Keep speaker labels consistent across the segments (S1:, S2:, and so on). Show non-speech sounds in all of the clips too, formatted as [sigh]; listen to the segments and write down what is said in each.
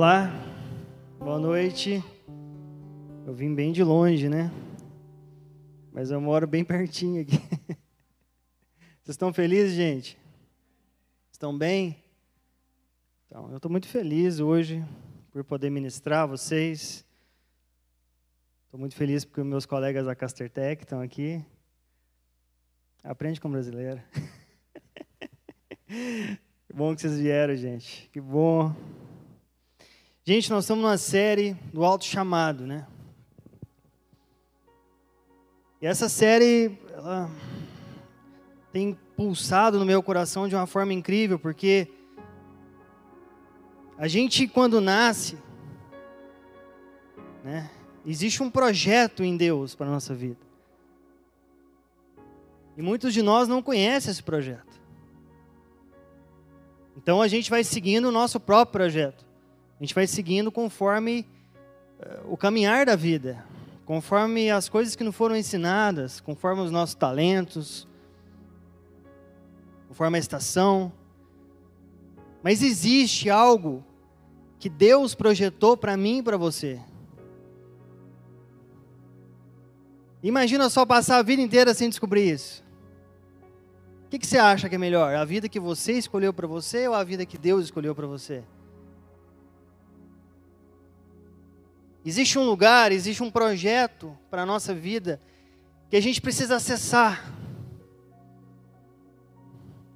S1: Olá, boa noite. Eu vim bem de longe, né? Mas eu moro bem pertinho aqui. [laughs] Vocês estão felizes, gente? Estão bem? Então, eu estou muito feliz hoje por poder ministrar a vocês. Estou muito feliz porque meus colegas da Castertech estão aqui. Aprende com brasileiro. [laughs] que bom que vocês vieram, gente. Que bom. Gente, nós estamos numa série do Alto Chamado, né? E essa série ela tem pulsado no meu coração de uma forma incrível, porque a gente quando nasce, né? Existe um projeto em Deus para a nossa vida. E muitos de nós não conhecem esse projeto. Então a gente vai seguindo o nosso próprio projeto. A gente vai seguindo conforme uh, o caminhar da vida, conforme as coisas que nos foram ensinadas, conforme os nossos talentos, conforme a estação. Mas existe algo que Deus projetou para mim e para você. Imagina só passar a vida inteira sem descobrir isso. O que, que você acha que é melhor? A vida que você escolheu para você ou a vida que Deus escolheu para você? Existe um lugar, existe um projeto para a nossa vida que a gente precisa acessar.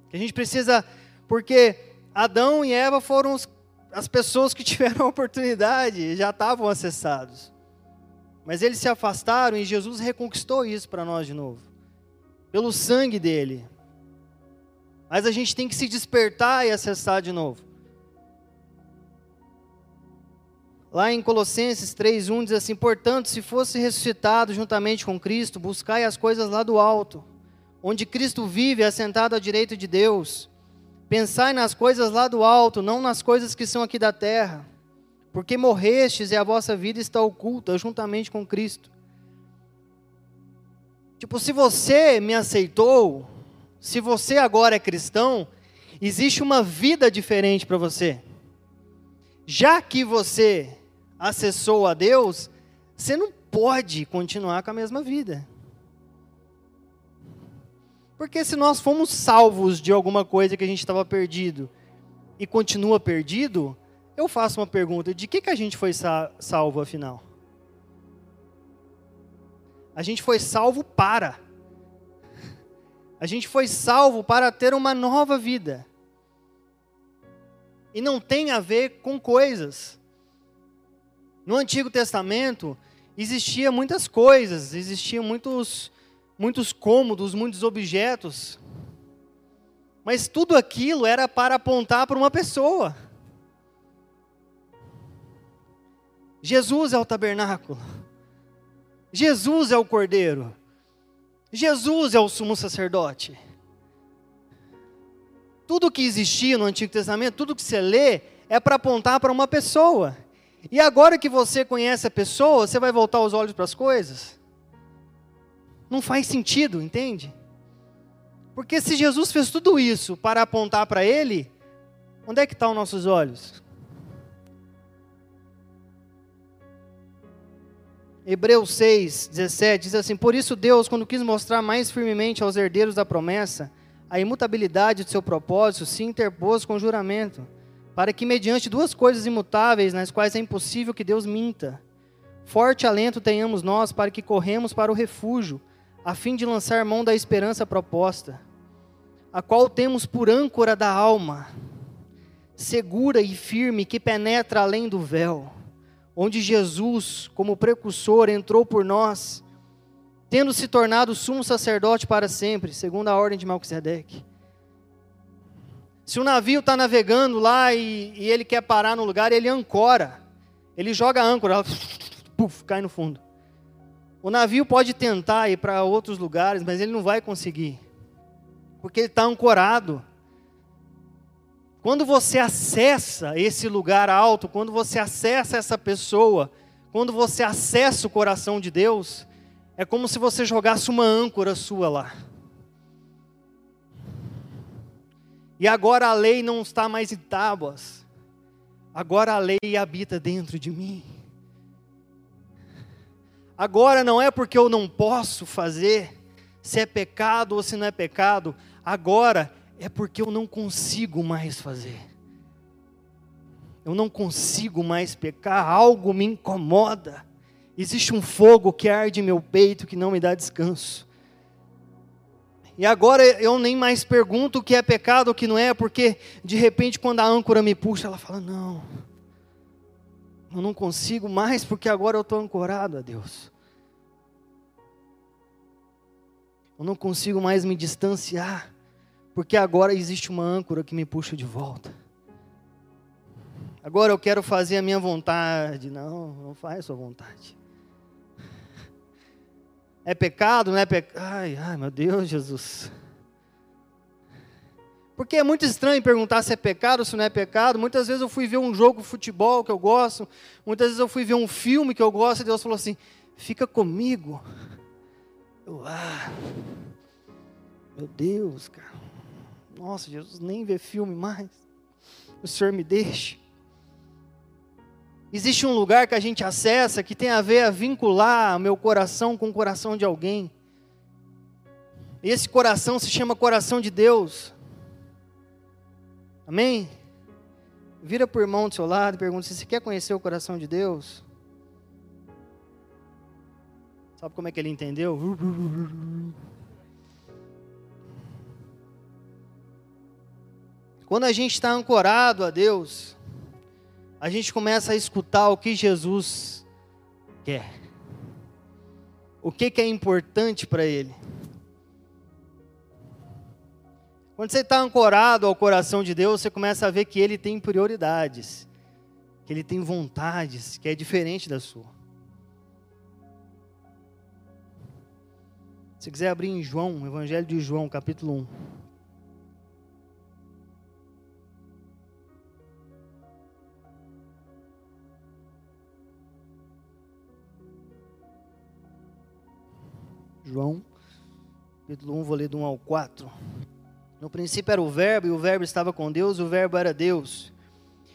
S1: Que a gente precisa, porque Adão e Eva foram os, as pessoas que [laughs] tiveram a oportunidade, já estavam acessados. Mas eles se afastaram e Jesus reconquistou isso para nós de novo. Pelo sangue dele. Mas a gente tem que se despertar e acessar de novo. Lá em Colossenses 3:1 diz assim: "Portanto, se fosse ressuscitado juntamente com Cristo, buscai as coisas lá do alto, onde Cristo vive assentado à direita de Deus. Pensai nas coisas lá do alto, não nas coisas que são aqui da terra." porque morrestes e a vossa vida está oculta juntamente com Cristo. Tipo, se você me aceitou, se você agora é cristão, existe uma vida diferente para você. Já que você acessou a Deus, você não pode continuar com a mesma vida. Porque se nós fomos salvos de alguma coisa que a gente estava perdido e continua perdido, eu faço uma pergunta: de que, que a gente foi salvo afinal? A gente foi salvo para. A gente foi salvo para ter uma nova vida. E não tem a ver com coisas. No Antigo Testamento existia muitas coisas, existiam muitos muitos cômodos, muitos objetos. Mas tudo aquilo era para apontar para uma pessoa. Jesus é o tabernáculo. Jesus é o cordeiro. Jesus é o sumo sacerdote. Tudo que existia no Antigo Testamento, tudo que você lê, é para apontar para uma pessoa. E agora que você conhece a pessoa, você vai voltar os olhos para as coisas? Não faz sentido, entende? Porque se Jesus fez tudo isso para apontar para Ele, onde é que estão nossos olhos? Hebreus 6, 17 diz assim: Por isso Deus, quando quis mostrar mais firmemente aos herdeiros da promessa a imutabilidade de seu propósito, se interpôs com juramento, para que, mediante duas coisas imutáveis, nas quais é impossível que Deus minta, forte alento tenhamos nós para que corremos para o refúgio, a fim de lançar mão da esperança proposta, a qual temos por âncora da alma, segura e firme, que penetra além do véu onde Jesus, como precursor, entrou por nós, tendo se tornado sumo sacerdote para sempre, segundo a ordem de Melquisedeque. Se o navio está navegando lá e, e, ele quer parar no lugar, ele ancora, ele joga a âncora, ela [laughs] puff, cai no fundo. O navio pode tentar ir para outros lugares, mas ele não vai conseguir, porque ele está ancorado. Quando você acessa esse lugar alto, quando você acessa essa pessoa, quando você acessa o coração de Deus, é como se você jogasse uma âncora sua lá. E agora a lei não está mais em tábuas. agora a lei habita dentro de mim. Agora não é porque eu não posso fazer, se é pecado ou se não é pecado, agora é porque eu não consigo mais fazer. Eu não consigo mais pecar, algo me incomoda. Existe um fogo que arde em meu peito que não me dá descanso. E agora eu nem mais pergunto o que é pecado, o que não é, porque de repente quando a âncora me puxa, ela fala: Não, eu não consigo mais, porque agora eu estou ancorado a Deus. Eu não consigo mais me distanciar, porque agora existe uma âncora que me puxa de volta. Agora eu quero fazer a minha vontade. Não, não faz a sua vontade. É pecado, não é pecado? Ai, ai, meu Deus, Jesus. Porque é muito estranho perguntar se é pecado ou se não é pecado. Muitas vezes eu fui ver um jogo de futebol que eu gosto, muitas vezes eu fui ver um filme que eu gosto, e Deus falou assim: fica comigo. Eu, ah, meu Deus, cara. Nossa, Jesus, nem vê filme mais. O Senhor me deixa. Existe um lugar que a gente acessa que tem a ver a vincular meu coração com o coração de alguém. Esse coração se chama coração de Deus. Amém? Vira para o irmão do seu lado e pergunta se você quer conhecer o coração de Deus. Sabe como é que ele entendeu? Quando a gente está ancorado a Deus, a gente começa a escutar o que Jesus quer. O que, que é importante para Ele. Quando você está ancorado ao coração de Deus, você começa a ver que Ele tem prioridades, que Ele tem vontades, que é diferente da sua. Se quiser abrir em João, Evangelho de João, capítulo 1. João, capítulo 1, vou ler do 1 ao 4. No princípio era o Verbo, e o Verbo estava com Deus, e o Verbo era Deus.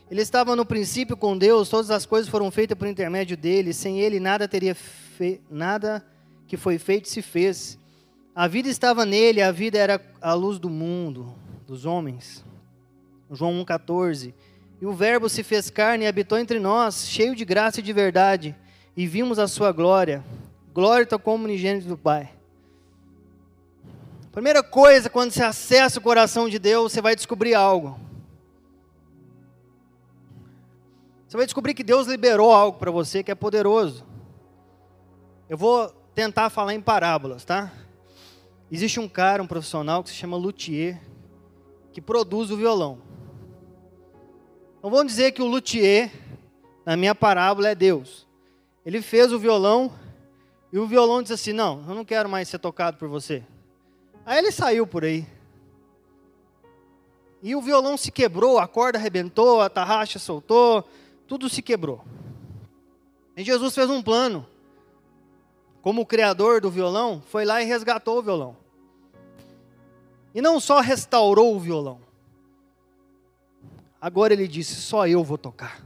S1: Ele estava no princípio com Deus, todas as coisas foram feitas por intermédio dele, sem ele nada teria fe... nada que foi feito se fez. A vida estava nele, a vida era a luz do mundo, dos homens. João 1,14. E o Verbo se fez carne e habitou entre nós, cheio de graça e de verdade, e vimos a sua glória, Glória ao como unigênito do Pai. Primeira coisa, quando você acessa o coração de Deus, você vai descobrir algo. Você vai descobrir que Deus liberou algo para você que é poderoso. Eu vou tentar falar em parábolas, tá? Existe um cara, um profissional que se chama luthier, que produz o violão. Então vamos dizer que o luthier, na minha parábola, é Deus. Ele fez o violão e o violão diz assim: Não, eu não quero mais ser tocado por você. Aí ele saiu por aí. E o violão se quebrou, a corda arrebentou, a tarraxa soltou, tudo se quebrou. E Jesus fez um plano. Como o criador do violão, foi lá e resgatou o violão. E não só restaurou o violão. Agora ele disse: Só eu vou tocar.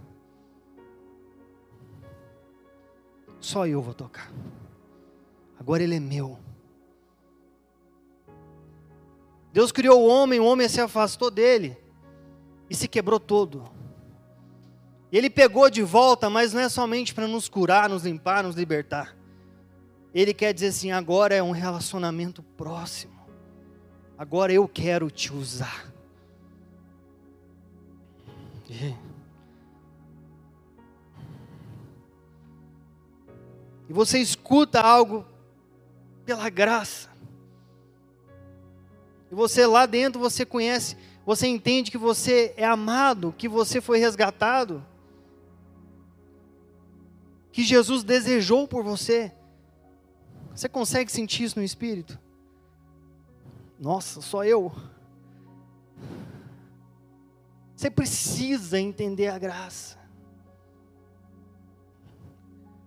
S1: Só eu vou tocar agora ele é meu. Deus criou o homem, o homem se afastou dele e se quebrou todo. Ele pegou de volta, mas não é somente para nos curar, nos limpar, nos libertar. Ele quer dizer assim: agora é um relacionamento próximo. Agora eu quero te usar. E você escuta algo pela graça. E você lá dentro, você conhece, você entende que você é amado, que você foi resgatado, que Jesus desejou por você. Você consegue sentir isso no espírito? Nossa, só eu. Você precisa entender a graça.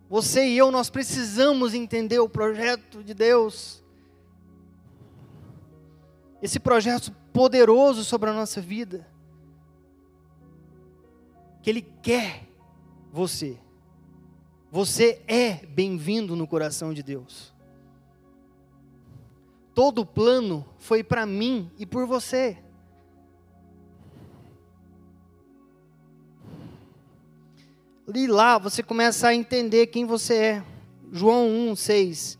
S1: Você e eu, nós precisamos entender o projeto de Deus. Esse projeto poderoso sobre a nossa vida. que Ele quer você. Você é bem-vindo no coração de Deus. Todo o plano foi para mim e por você. E lá você começa a entender quem você é. João 1, 6.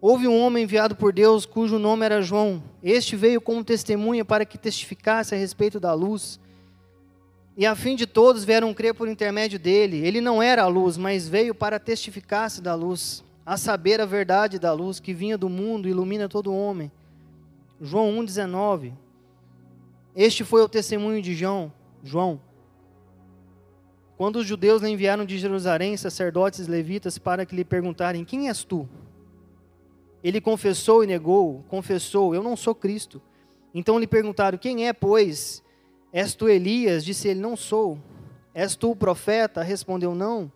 S1: Houve um homem enviado por Deus cujo nome era João. Este veio como testemunha para que testificasse a respeito da luz. E a fim de todos vieram crer por intermédio dele. Ele não era a luz, mas veio para testificar-se da luz, a saber a verdade da luz que vinha do mundo e ilumina todo homem. João 1,19. Este foi o testemunho de João. João. Quando os judeus lhe enviaram de Jerusalém sacerdotes levitas para que lhe perguntarem: Quem és tu? Ele confessou e negou, confessou: Eu não sou Cristo. Então lhe perguntaram: Quem é, pois? És tu Elias? Disse ele: Não sou. És tu o profeta? Respondeu: Não.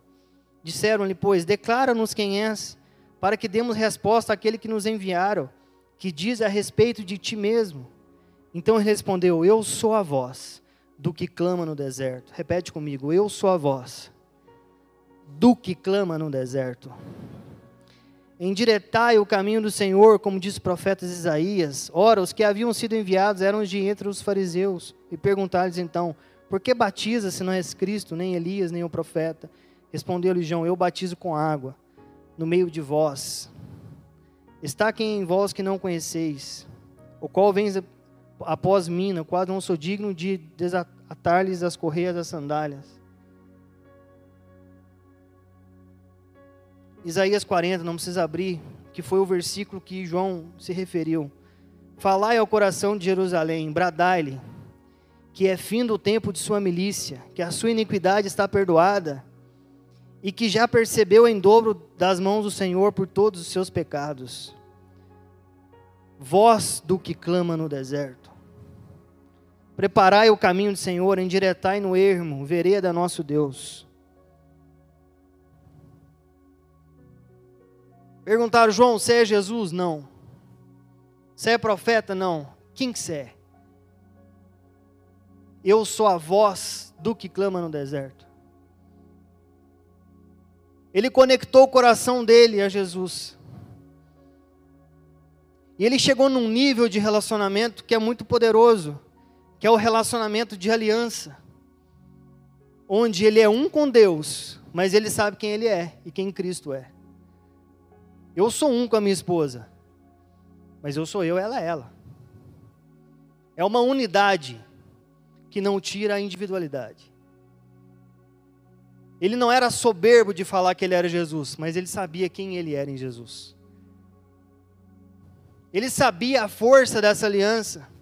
S1: Disseram-lhe, pois: Declara-nos quem és, para que demos resposta àquele que nos enviaram, que diz a respeito de ti mesmo. Então ele respondeu: Eu sou a voz do que clama no deserto. Repete comigo: Eu sou a voz do que clama no deserto. Endiretai o caminho do Senhor, como diz o profeta Isaías. Ora, os que haviam sido enviados eram de entre os fariseus. E perguntaram-lhes então: Por que batiza se não és Cristo, nem Elias, nem o profeta? Respondeu-lhe João: Eu batizo com água, no meio de vós. Está quem em vós que não conheceis, o qual vem após mim, no não sou digno de desatar-lhes as correias das sandálias. Isaías 40, não precisa abrir, que foi o versículo que João se referiu. Falai ao coração de Jerusalém, bradai-lhe, que é fim do tempo de sua milícia, que a sua iniquidade está perdoada, e que já percebeu em dobro das mãos do Senhor por todos os seus pecados. Voz do que clama no deserto. Preparai o caminho do Senhor, endiretai no ermo, vereda nosso Deus. Perguntaram, João, você é Jesus? Não. Você é profeta? Não. Quem que você é? Eu sou a voz do que clama no deserto. Ele conectou o coração dele a Jesus. E ele chegou num nível de relacionamento que é muito poderoso que é o relacionamento de aliança, onde ele é um com Deus, mas ele sabe quem ele é e quem Cristo é. Eu sou um com a minha esposa, mas eu sou eu, ela é ela. É uma unidade que não tira a individualidade. Ele não era soberbo de falar que ele era Jesus, mas ele sabia quem ele era em Jesus. Ele sabia a força dessa aliança.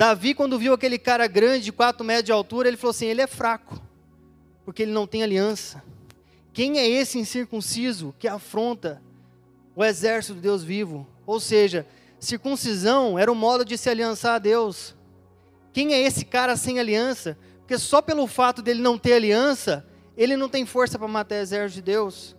S1: Davi, quando viu aquele cara grande, de 4 metros de altura, ele falou assim: ele é fraco, porque ele não tem aliança. Quem é esse incircunciso que afronta o exército de Deus vivo? Ou seja, circuncisão era o modo de se aliançar a Deus. Quem é esse cara sem aliança? Porque só pelo fato dele não ter aliança, ele não tem força para matar o exército de Deus.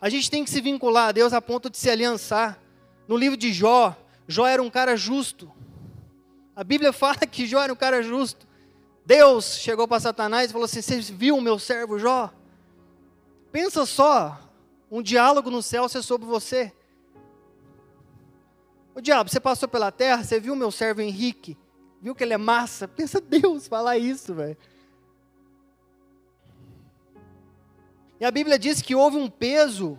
S1: A gente tem que se vincular a Deus a ponto de se aliançar. No livro de Jó, Jó era um cara justo. A Bíblia [laughs] fala que Jó era um cara justo. Deus chegou para Satanás e falou assim: Você viu o meu servo Jó? Pensa só, um diálogo no céu ser sobre você. O diabo, você passou pela terra, você viu o meu servo Henrique, viu que ele é massa? Pensa [laughs] Deus falar isso, velho. E a Bíblia diz que houve um peso,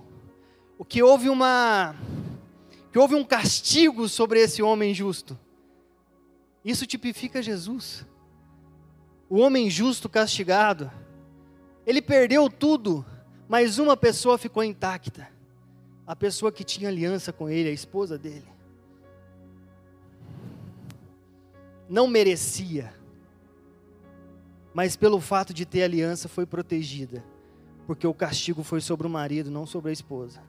S1: o que houve uma que houve um castigo sobre esse homem justo. Isso tipifica Jesus. O homem justo castigado. Ele perdeu tudo, mas uma pessoa ficou intacta. A pessoa que tinha aliança com ele, a esposa dele. Não merecia, mas pelo fato de ter aliança foi protegida, porque o castigo foi sobre o marido, não sobre a esposa.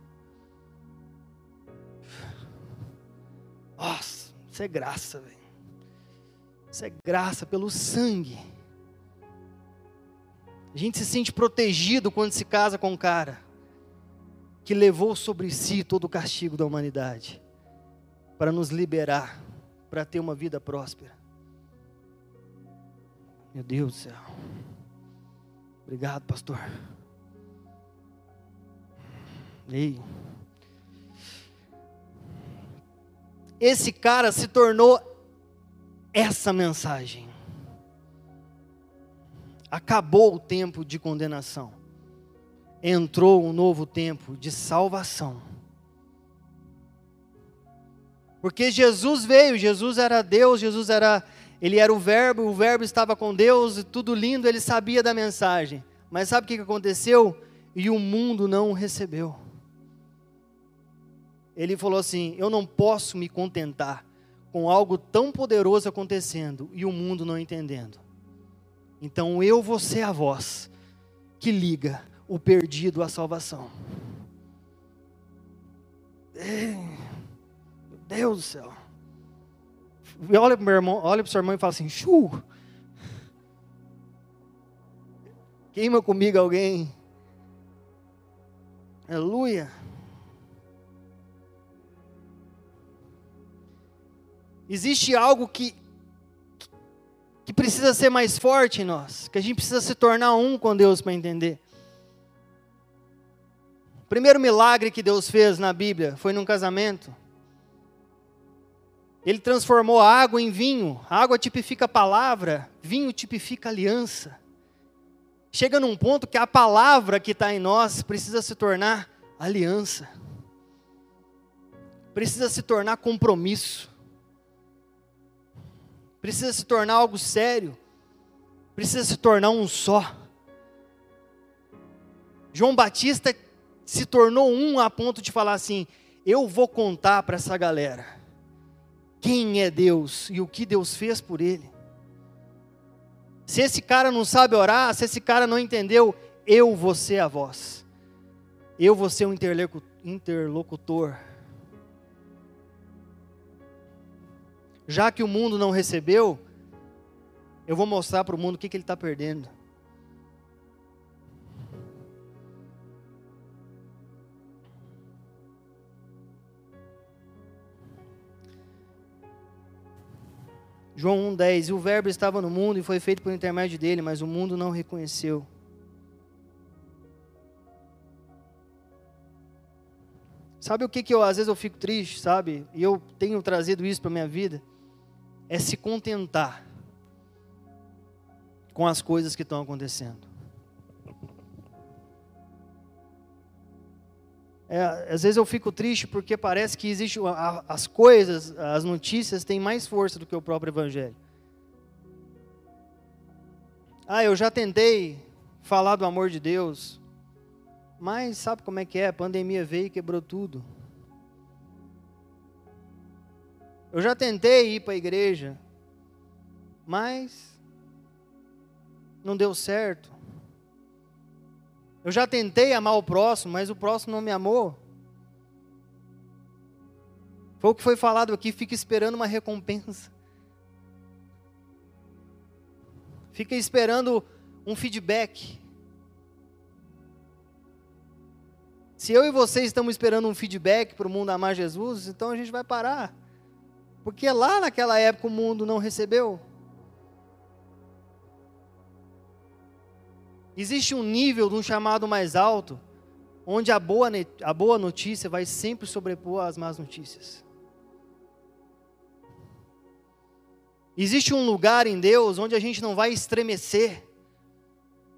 S1: Nossa, isso é graça, velho. Isso é graça pelo sangue. A gente se sente protegido quando se casa com um cara que levou sobre si todo o castigo da humanidade para nos liberar, para ter uma vida próspera. Meu Deus do céu. Obrigado, pastor. Ei. Esse cara se tornou essa mensagem. Acabou o tempo de condenação. Entrou um novo tempo de salvação. Porque Jesus veio, Jesus era Deus, Jesus era ele era o verbo, o verbo estava com Deus, tudo lindo, ele sabia da mensagem. Mas sabe o que aconteceu? E o mundo não o recebeu. Ele falou assim: Eu não posso me contentar com algo tão poderoso acontecendo e o mundo não entendendo. Então eu vou ser a voz que liga o perdido à salvação. Meu Deus do céu olha para o meu irmão, olha para seu irmão e fala assim, chu. Queima comigo alguém. Aleluia. Existe algo que, que precisa ser mais forte em nós, que a gente precisa se tornar um com Deus para entender. O primeiro milagre que Deus fez na Bíblia foi num casamento. Ele transformou a água em vinho. A água tipifica a palavra, vinho tipifica aliança. Chega num ponto que a palavra que está em nós precisa se tornar aliança, precisa se tornar compromisso, precisa se tornar algo sério, precisa se tornar um só. João Batista se tornou um a ponto de falar assim: eu vou contar para essa galera quem é Deus e o que Deus fez por ele. Se esse cara não sabe orar, se esse cara não entendeu, eu vou ser a voz. Eu vou ser um interlocutor. Já que o mundo não recebeu, eu vou mostrar para o mundo o que, que ele está perdendo. João 1,10: E o Verbo estava no mundo e foi feito por intermédio dele, mas o mundo não reconheceu. Sabe o que, que eu, às vezes eu fico triste, sabe? E eu tenho trazido isso para minha vida? É se contentar com as coisas que estão acontecendo. É, às vezes eu fico triste porque parece que existe as coisas, as notícias têm mais força do que o próprio evangelho. Ah, eu já tentei falar do amor de Deus, mas sabe como é que é? A pandemia veio e quebrou tudo. Eu já tentei ir para a igreja, mas não deu certo. Eu já tentei amar o próximo, mas o próximo não me amou. Foi o que foi falado aqui, fica esperando uma recompensa. Fica esperando um feedback. Se eu e você estamos esperando um feedback para o mundo amar Jesus, então a gente vai parar. Porque lá naquela época o mundo não recebeu. Existe um nível de um chamado mais alto, onde a boa, a boa notícia vai sempre sobrepor as más notícias. Existe um lugar em Deus onde a gente não vai estremecer,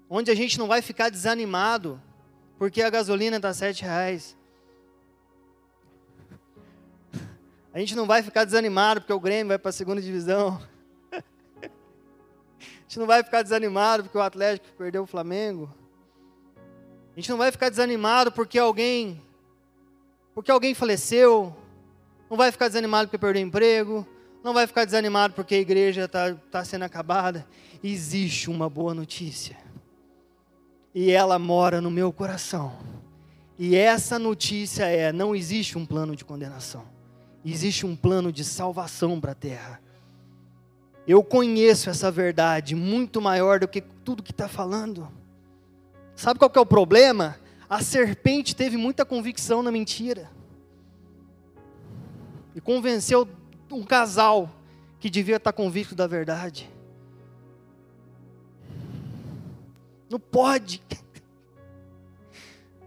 S1: onde a gente não vai ficar desanimado, porque a gasolina está sete reais. A gente não vai ficar desanimado porque o Grêmio vai para a segunda divisão. [laughs] A gente não vai ficar desanimado porque o Atlético perdeu o Flamengo. A gente não vai ficar desanimado porque alguém porque alguém faleceu. Não vai ficar desanimado porque perdeu emprego. Não vai ficar desanimado porque a igreja está tá sendo acabada. Existe uma boa notícia. E ela mora no meu coração. E essa notícia é: não existe um plano de condenação. Existe um plano de salvação para a terra. Eu conheço essa verdade muito maior do que tudo que está falando. Sabe qual que é o problema? A serpente teve muita convicção na mentira. E convenceu um casal que devia estar convicto da verdade. Não pode.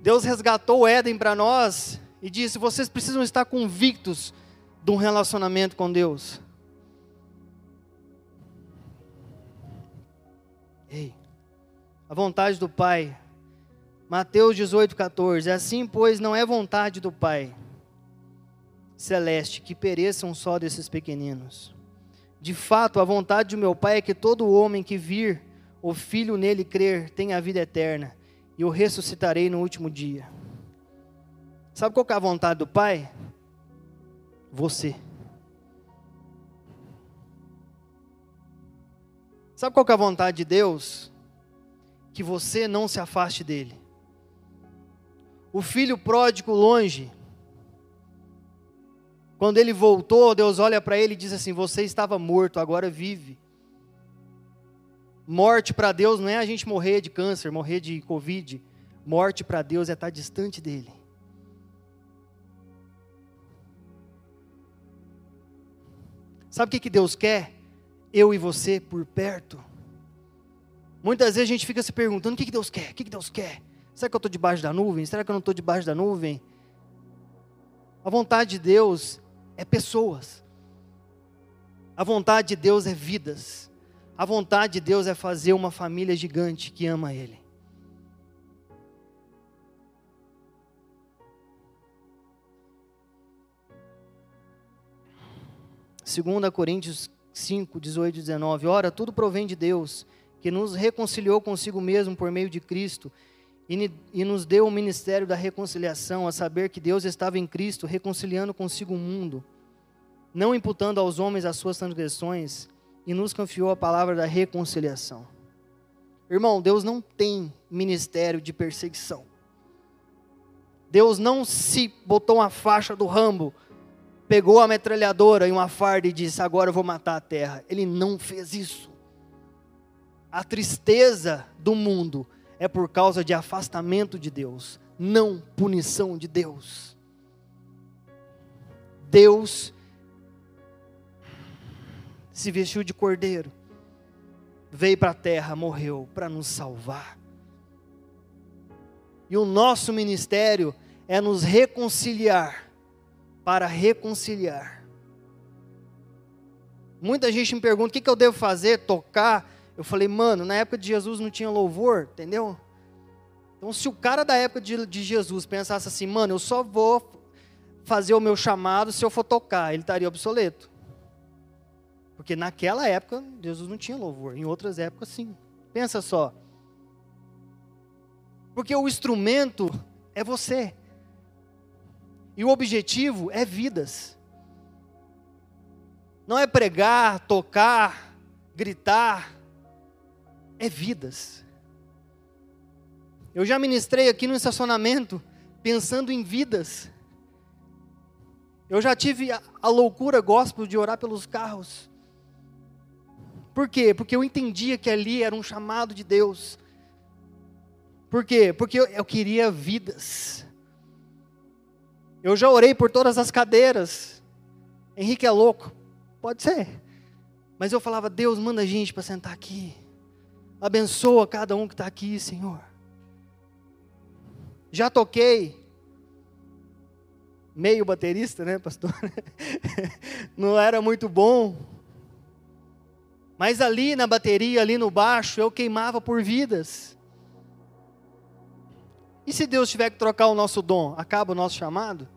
S1: Deus resgatou o Éden para nós e disse: vocês precisam estar convictos de um relacionamento com Deus. Ei, a vontade do Pai. Mateus 18, 14. Assim, pois, não é vontade do Pai celeste que pereçam só desses pequeninos. De fato, a vontade do meu Pai é que todo homem que vir o Filho nele crer tenha a vida eterna, e o ressuscitarei no último dia. Sabe qual é a vontade do Pai? Você. Sabe qual é a vontade de Deus? Que você não se afaste dele. O filho pródigo longe, quando ele voltou, Deus olha para ele e diz assim: Você estava morto, agora vive. Morte para Deus não é a gente morrer de câncer, morrer de Covid. Morte para Deus é estar distante dele. Sabe o que, que Deus quer? Eu e você por perto. Muitas vezes a gente fica se perguntando: o que, que Deus quer? O que, que Deus quer? Será que eu estou debaixo da nuvem? Será que eu não estou debaixo da nuvem? A vontade de Deus é pessoas. A vontade de Deus é vidas. A vontade de Deus é fazer uma família gigante que ama Ele. Segunda Coríntios 5, 18 e 19. Ora, tudo provém de Deus, que nos reconciliou consigo mesmo por meio de Cristo e, e nos deu o ministério da reconciliação, a saber que Deus estava em Cristo reconciliando consigo o mundo, não imputando aos homens as suas transgressões, e nos confiou a palavra da reconciliação. Irmão, Deus não tem ministério de perseguição. Deus não se botou uma faixa do Rambo, pegou a metralhadora e uma farda e disse: Agora eu vou matar a terra. Ele não fez isso. A tristeza do mundo é por causa de afastamento de Deus, não punição de Deus. Deus se vestiu de cordeiro, veio para a terra, morreu para nos salvar. E o nosso ministério é nos reconciliar, para reconciliar. Muita gente me pergunta: o que, que eu devo fazer? Tocar? Eu falei, mano, na época de Jesus não tinha louvor, entendeu? Então, se o cara da época de, de Jesus pensasse assim, mano, eu só vou fazer o meu chamado se eu for tocar, ele estaria obsoleto. Porque naquela época, Jesus não tinha louvor, em outras épocas, sim. Pensa só. Porque o instrumento é você. E o objetivo é vidas. Não é pregar, tocar, gritar, é vidas. Eu já ministrei aqui no estacionamento pensando em vidas. Eu já tive a, a loucura gospel de orar pelos carros. Por quê? Porque eu entendia que ali era um chamado de Deus. Por quê? Porque eu, eu queria vidas. Eu já orei por todas as cadeiras. Henrique é louco. Pode ser. Mas eu falava, Deus, manda gente para sentar aqui. Abençoa cada um que está aqui, Senhor. Já toquei. Meio baterista, né, pastor? [laughs] Não era muito bom. Mas ali na bateria, ali no baixo, eu queimava por vidas. E se Deus tiver que trocar o nosso dom, acaba o nosso chamado?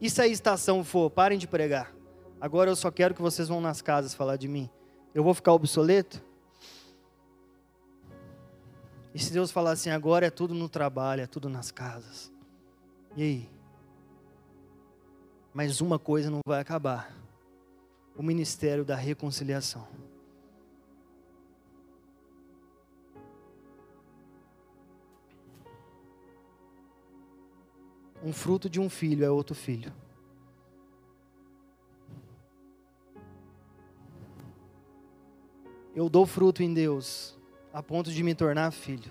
S1: E se a estação for, parem de pregar. Agora eu só quero que vocês vão nas casas falar de mim eu vou ficar obsoleto? E se Deus falar assim, agora é tudo no trabalho, é tudo nas casas. E aí? Mas uma coisa não vai acabar: o ministério da reconciliação. Um fruto de um filho é outro filho. eu dou fruto em Deus a ponto de me tornar filho.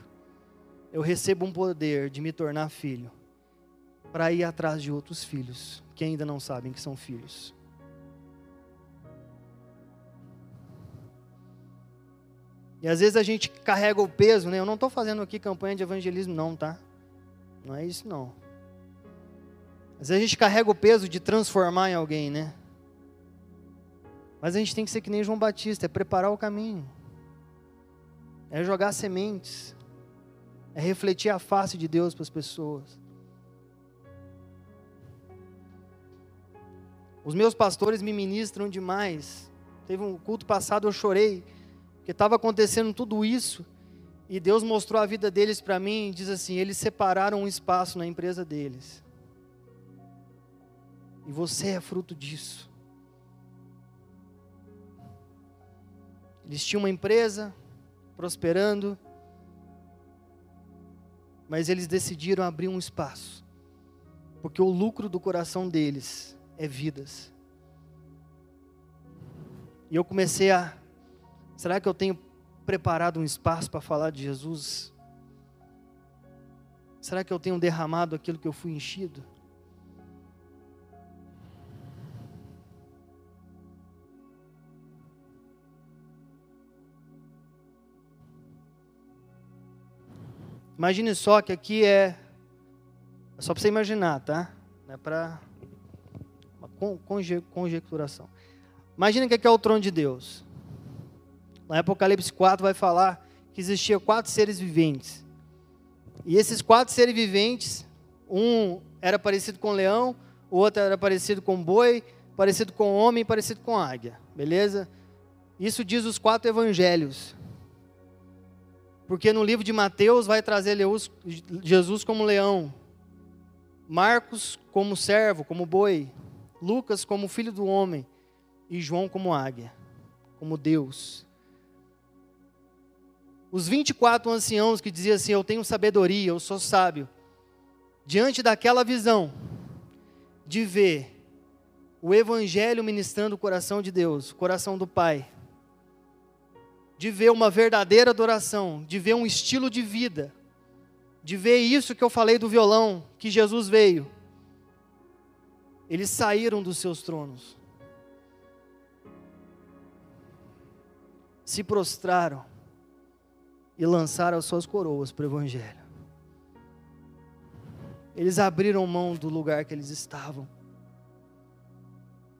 S1: Eu recebo um poder de me tornar filho para ir atrás de outros filhos que ainda não sabem que são filhos. E às vezes a gente carrega o peso, né? Eu não estou fazendo aqui campanha de evangelismo, não, tá? Não é isso, não. Às vezes a gente carrega o peso de transformar em alguém, né? Mas a gente tem que ser que nem João Batista, é preparar o caminho, é jogar sementes, é refletir a face de Deus para as pessoas. Os meus pastores me ministram demais. Teve um culto passado, eu chorei, porque estava acontecendo tudo isso, e Deus mostrou a vida deles para mim, e diz assim: eles separaram um espaço na empresa deles. E você é fruto disso. Eles tinham uma empresa prosperando, mas eles decidiram abrir um espaço, porque o lucro do coração deles é vidas. E eu comecei a, será que eu tenho preparado um espaço para falar de Jesus? Será que eu tenho derramado aquilo que eu fui enchido? Imagine só que aqui é. é só para você imaginar, tá? É para. Conje, conjecturação. Imagina que é o trono de Deus. Na Apocalipse 4 vai falar que existia quatro seres viventes. E esses quatro seres viventes, um era parecido com leão, o outro era parecido com boi, parecido com homem, parecido com águia. Beleza? Isso diz os quatro evangelhos. Porque no livro de Mateus vai trazer Jesus como leão, Marcos como servo, como boi, Lucas como filho do homem e João como águia, como Deus. Os 24 anciãos que diziam assim: Eu tenho sabedoria, eu sou sábio. Diante daquela visão de ver o Evangelho ministrando o coração de Deus, o coração do Pai, de ver uma verdadeira adoração, de ver um estilo de vida, de ver isso que eu falei do violão, que Jesus veio. Eles saíram dos seus tronos, se prostraram e lançaram as suas coroas para o Evangelho. Eles abriram mão do lugar que eles estavam.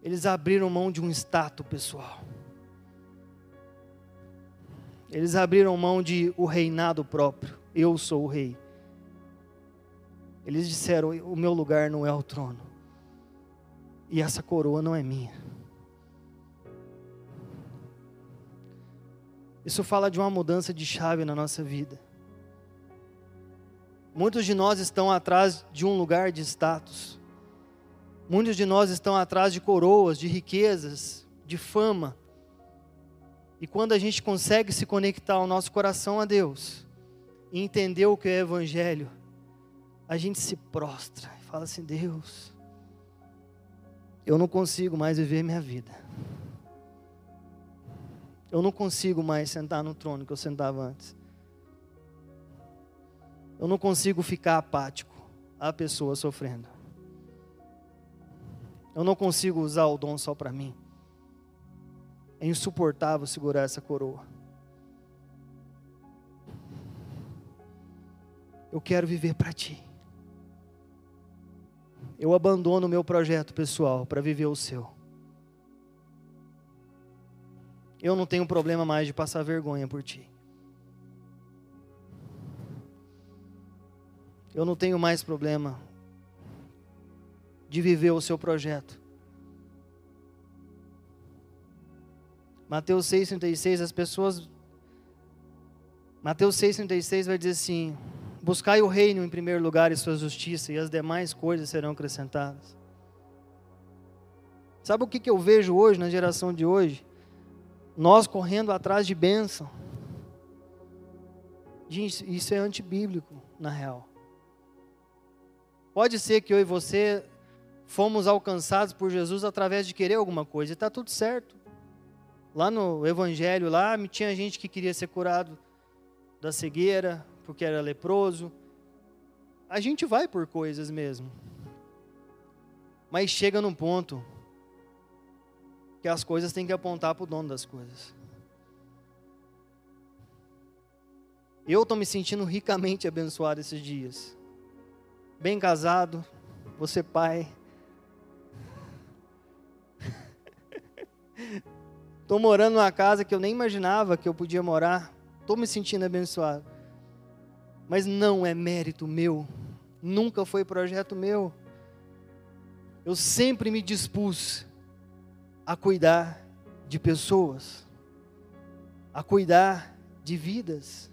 S1: Eles abriram mão de um status pessoal. Eles abriram mão de o reinado próprio. Eu sou o rei. Eles disseram: o meu lugar não é o trono. E essa coroa não é minha. Isso fala de uma mudança de chave na nossa vida. Muitos de nós estão atrás de um lugar de status. Muitos de nós estão atrás de coroas, de riquezas, de fama. E quando a gente consegue se conectar ao nosso coração a Deus e entender o que é o Evangelho, a gente se prostra e fala assim: Deus, eu não consigo mais viver minha vida. Eu não consigo mais sentar no trono que eu sentava antes. Eu não consigo ficar apático a pessoa sofrendo. Eu não consigo usar o dom só para mim. É insuportável segurar essa coroa. Eu quero viver para ti. Eu abandono o meu projeto pessoal para viver o seu. Eu não tenho problema mais de passar vergonha por ti. Eu não tenho mais problema de viver o seu projeto. Mateus 6,36, as pessoas. Mateus 6,36 vai dizer assim: Buscai o reino em primeiro lugar e sua justiça, e as demais coisas serão acrescentadas. Sabe o que, que eu vejo hoje, na geração de hoje? Nós correndo atrás de bênção. Gente, isso é antibíblico, na real. Pode ser que eu e você fomos alcançados por Jesus através de querer alguma coisa, e está tudo certo. Lá no evangelho, lá tinha gente que queria ser curado da cegueira, porque era leproso. A gente vai por coisas mesmo. Mas chega num ponto que as coisas têm que apontar para o dono das coisas. Eu estou me sentindo ricamente abençoado esses dias. Bem casado, você pai. [laughs] Estou morando numa casa que eu nem imaginava que eu podia morar. Estou me sentindo abençoado. Mas não é mérito meu. Nunca foi projeto meu. Eu sempre me dispus a cuidar de pessoas, a cuidar de vidas.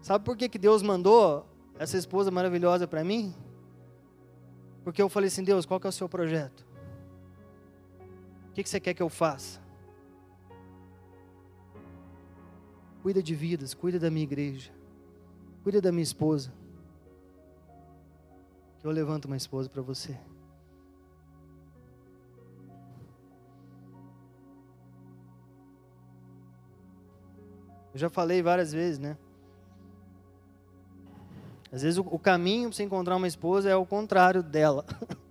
S1: Sabe por que, que Deus mandou essa esposa maravilhosa para mim? Porque eu falei assim: Deus, qual que é o seu projeto? Que, que você quer que eu faça? Cuida de vidas, cuida da minha igreja, cuida da minha esposa. Que eu levanto uma esposa para você. Eu já falei várias vezes, né? Às vezes o caminho para você encontrar uma esposa é o contrário dela. [laughs]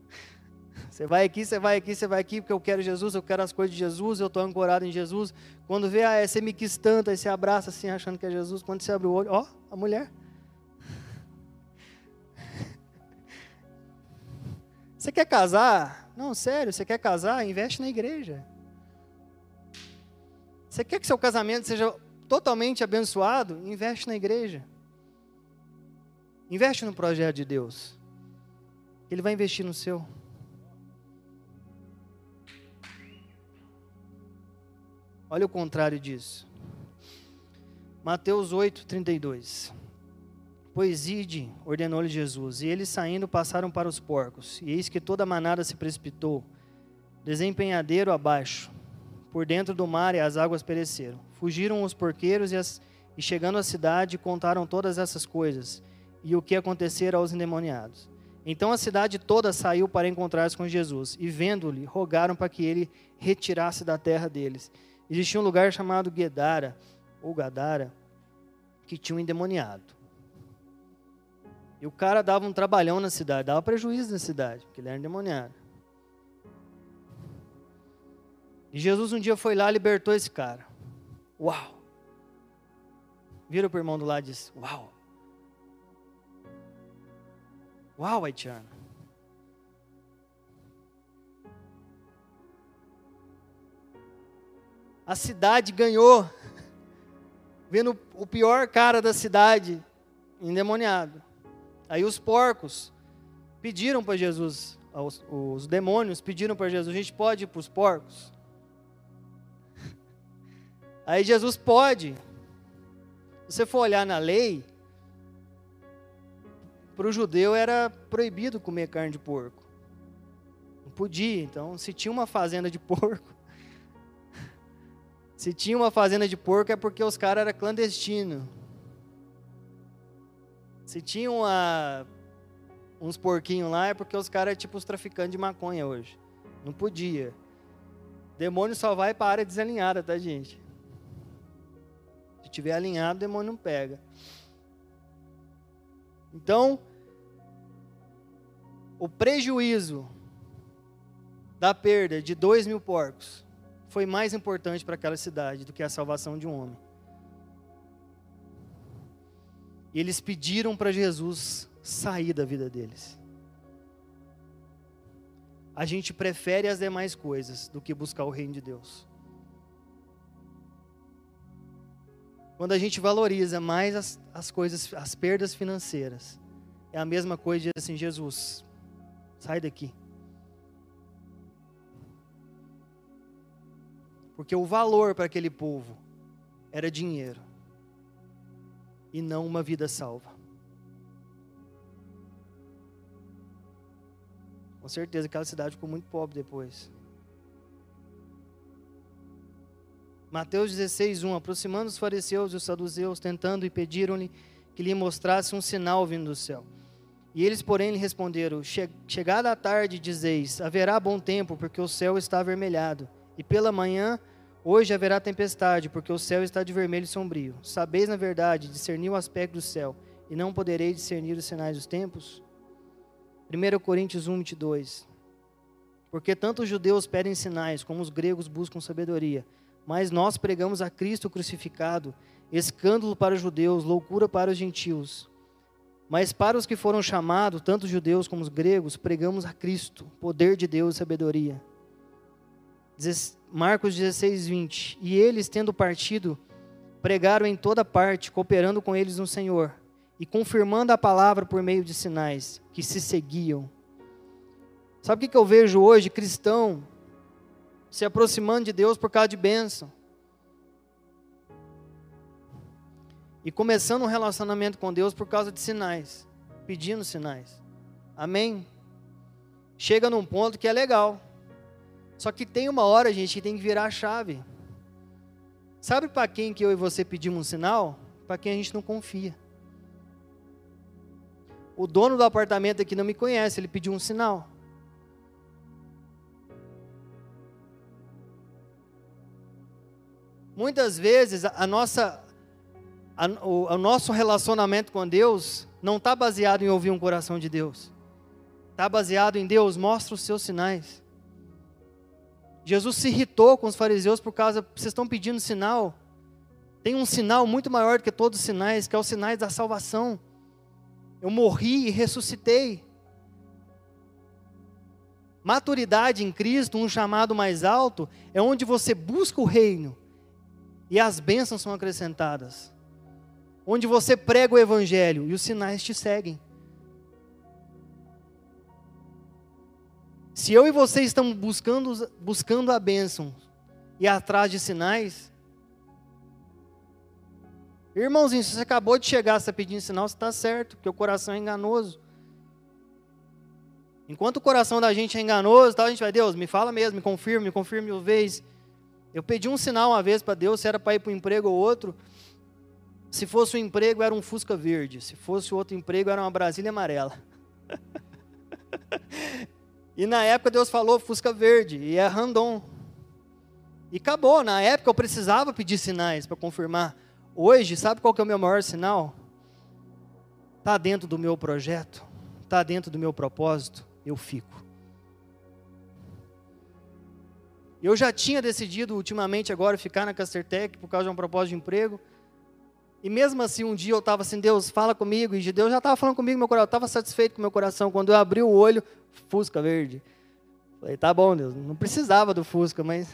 S1: Você vai aqui, você vai aqui, você vai aqui, porque eu quero Jesus, eu quero as coisas de Jesus, eu estou ancorado em Jesus. Quando vê, ah, você me quis tanto, aí você abraça assim, achando que é Jesus. Quando você abre o olho, ó, a mulher. [laughs] Você quer casar? Não, sério, você quer casar? Investe na igreja. Você quer que seu casamento seja totalmente abençoado, investe na igreja. Investe no projeto de Deus. Ele vai investir no seu. Olha o contrário disso. Mateus 8, 32. Pois ide, ordenou-lhe Jesus, e eles saindo passaram para os porcos, e eis que toda a manada se precipitou, desempenhadeiro abaixo, por dentro do mar, e as águas pereceram. Fugiram os porqueiros e, as, e chegando à cidade, contaram todas essas coisas e o que acontecera aos endemoniados. Então a cidade toda saiu para encontrar-se com Jesus, e vendo-lhe, rogaram para que ele retirasse da terra deles. Existia um lugar chamado Gedara, ou Gadara, que tinha um endemoniado. E o cara dava um trabalhão na cidade, dava prejuízo na cidade, porque ele era endemoniado. E Jesus um dia foi lá e libertou esse cara. Uau! Vira para o irmão do lado e disse: Uau! Uau, Haitiano! A cidade ganhou, vendo o pior cara da cidade endemoniado. Aí os porcos pediram para Jesus, os, os demônios pediram para Jesus: a gente pode ir para os porcos? [laughs] Aí Jesus pode. Se você for olhar na lei, para o judeu era proibido comer carne de porco. Não podia. Então, se tinha uma fazenda de [laughs] porco, se tinha uma fazenda de porco é porque os caras eram clandestinos. Se tinha uma, uns porquinhos lá é porque os caras eram tipo os traficantes de maconha hoje. Não podia. Demônio só vai para a área desalinhada, tá, gente? estiver alinhado, o demônio não pega. Então, o prejuízo da perda de dois mil porcos foi mais importante para aquela cidade do que a salvação de um homem. E eles pediram para Jesus sair da vida deles. A gente prefere as demais coisas do que buscar o reino de Deus. Quando a gente valoriza mais as, as coisas, as perdas financeiras, é a mesma coisa de assim, Jesus, sai daqui. Porque o valor para aquele povo era dinheiro e não uma vida salva. Com certeza aquela cidade ficou muito pobre depois. Mateus 16, 1. Aproximando os fariseus e os saduceus, tentando e pediram-lhe que lhe mostrasse um sinal vindo do céu. E eles, porém, lhe responderam: Chegada a tarde, dizeis: haverá bom tempo, porque o céu está avermelhado. E pela manhã, hoje haverá tempestade, porque o céu está de vermelho e sombrio. Sabeis, na verdade, discernir o aspecto do céu, e não podereis discernir os sinais dos tempos? 1 Coríntios 1, 22. Porque tanto os judeus pedem sinais, como os gregos buscam sabedoria. mas nós pregamos a Cristo crucificado, escândalo para os judeus, loucura para os gentios. Mas para os que foram chamados, tanto judeus como os gregos, pregamos a Cristo, poder de Deus e sabedoria. Marcos 16, 20. E eles, tendo partido, pregaram em toda parte, cooperando com eles no Senhor e confirmando a palavra por meio de sinais que se seguiam. Sabe o que eu vejo hoje? Cristão se aproximando de Deus por causa de bênção. E começando um relacionamento com Deus por causa de sinais, pedindo sinais. Amém? Chega num ponto que é legal. Só que tem uma hora, gente, que tem que virar a chave. Sabe para quem que eu e você pedimos um sinal? Para quem a gente não confia. O dono do apartamento aqui não me conhece, ele pediu um sinal. Muitas vezes a nossa, a, o, o nosso relacionamento com Deus não está baseado em ouvir um coração de Deus. Está baseado em Deus, mostra os seus sinais. Jesus se irritou com os fariseus por causa, vocês estão pedindo sinal. Tem um sinal muito maior do que todos os sinais, que é o sinais da salvação. Eu morri e ressuscitei. Maturidade em Cristo, um chamado mais alto, é onde você busca o reino e as bênçãos são acrescentadas. Onde você prega o evangelho e os sinais te seguem. Se eu e você estamos buscando, buscando a bênção e atrás de sinais, irmãozinho, se você acabou de chegar, está pedindo sinal, você está certo, porque o coração é enganoso. Enquanto o coração da gente é enganoso, tal, a gente vai, Deus, me fala mesmo, me confirme, me confirme mil vezes. Eu pedi um sinal uma vez para Deus, se era para ir para um emprego ou outro. Se fosse um emprego, era um Fusca verde. Se fosse outro emprego, era uma Brasília amarela. [laughs] E na época Deus falou Fusca Verde, e é Randon. E acabou, na época eu precisava pedir sinais para confirmar. Hoje, sabe qual que é o meu maior sinal? Está dentro do meu projeto, está dentro do meu propósito, eu fico. Eu já tinha decidido ultimamente agora ficar na Castertec por causa de um propósito de emprego. E mesmo assim, um dia eu estava assim, Deus, fala comigo. E Deus já estava falando comigo, meu coração, estava satisfeito com meu coração. Quando eu abri o olho, Fusca verde. Falei, tá bom, Deus, não precisava do Fusca, mas.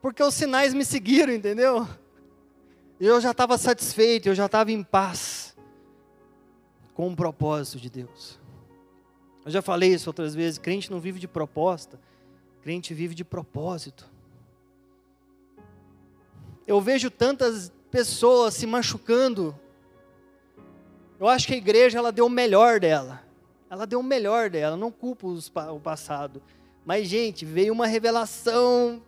S1: Porque os sinais me seguiram, entendeu? Eu já estava satisfeito, eu já estava em paz com o propósito de Deus. Eu já falei isso outras vezes: crente não vive de proposta, crente vive de propósito. Eu vejo tantas pessoas se machucando. Eu acho que a igreja ela deu o melhor dela. Ela deu o melhor dela, não culpo os, o passado. Mas, gente, veio uma revelação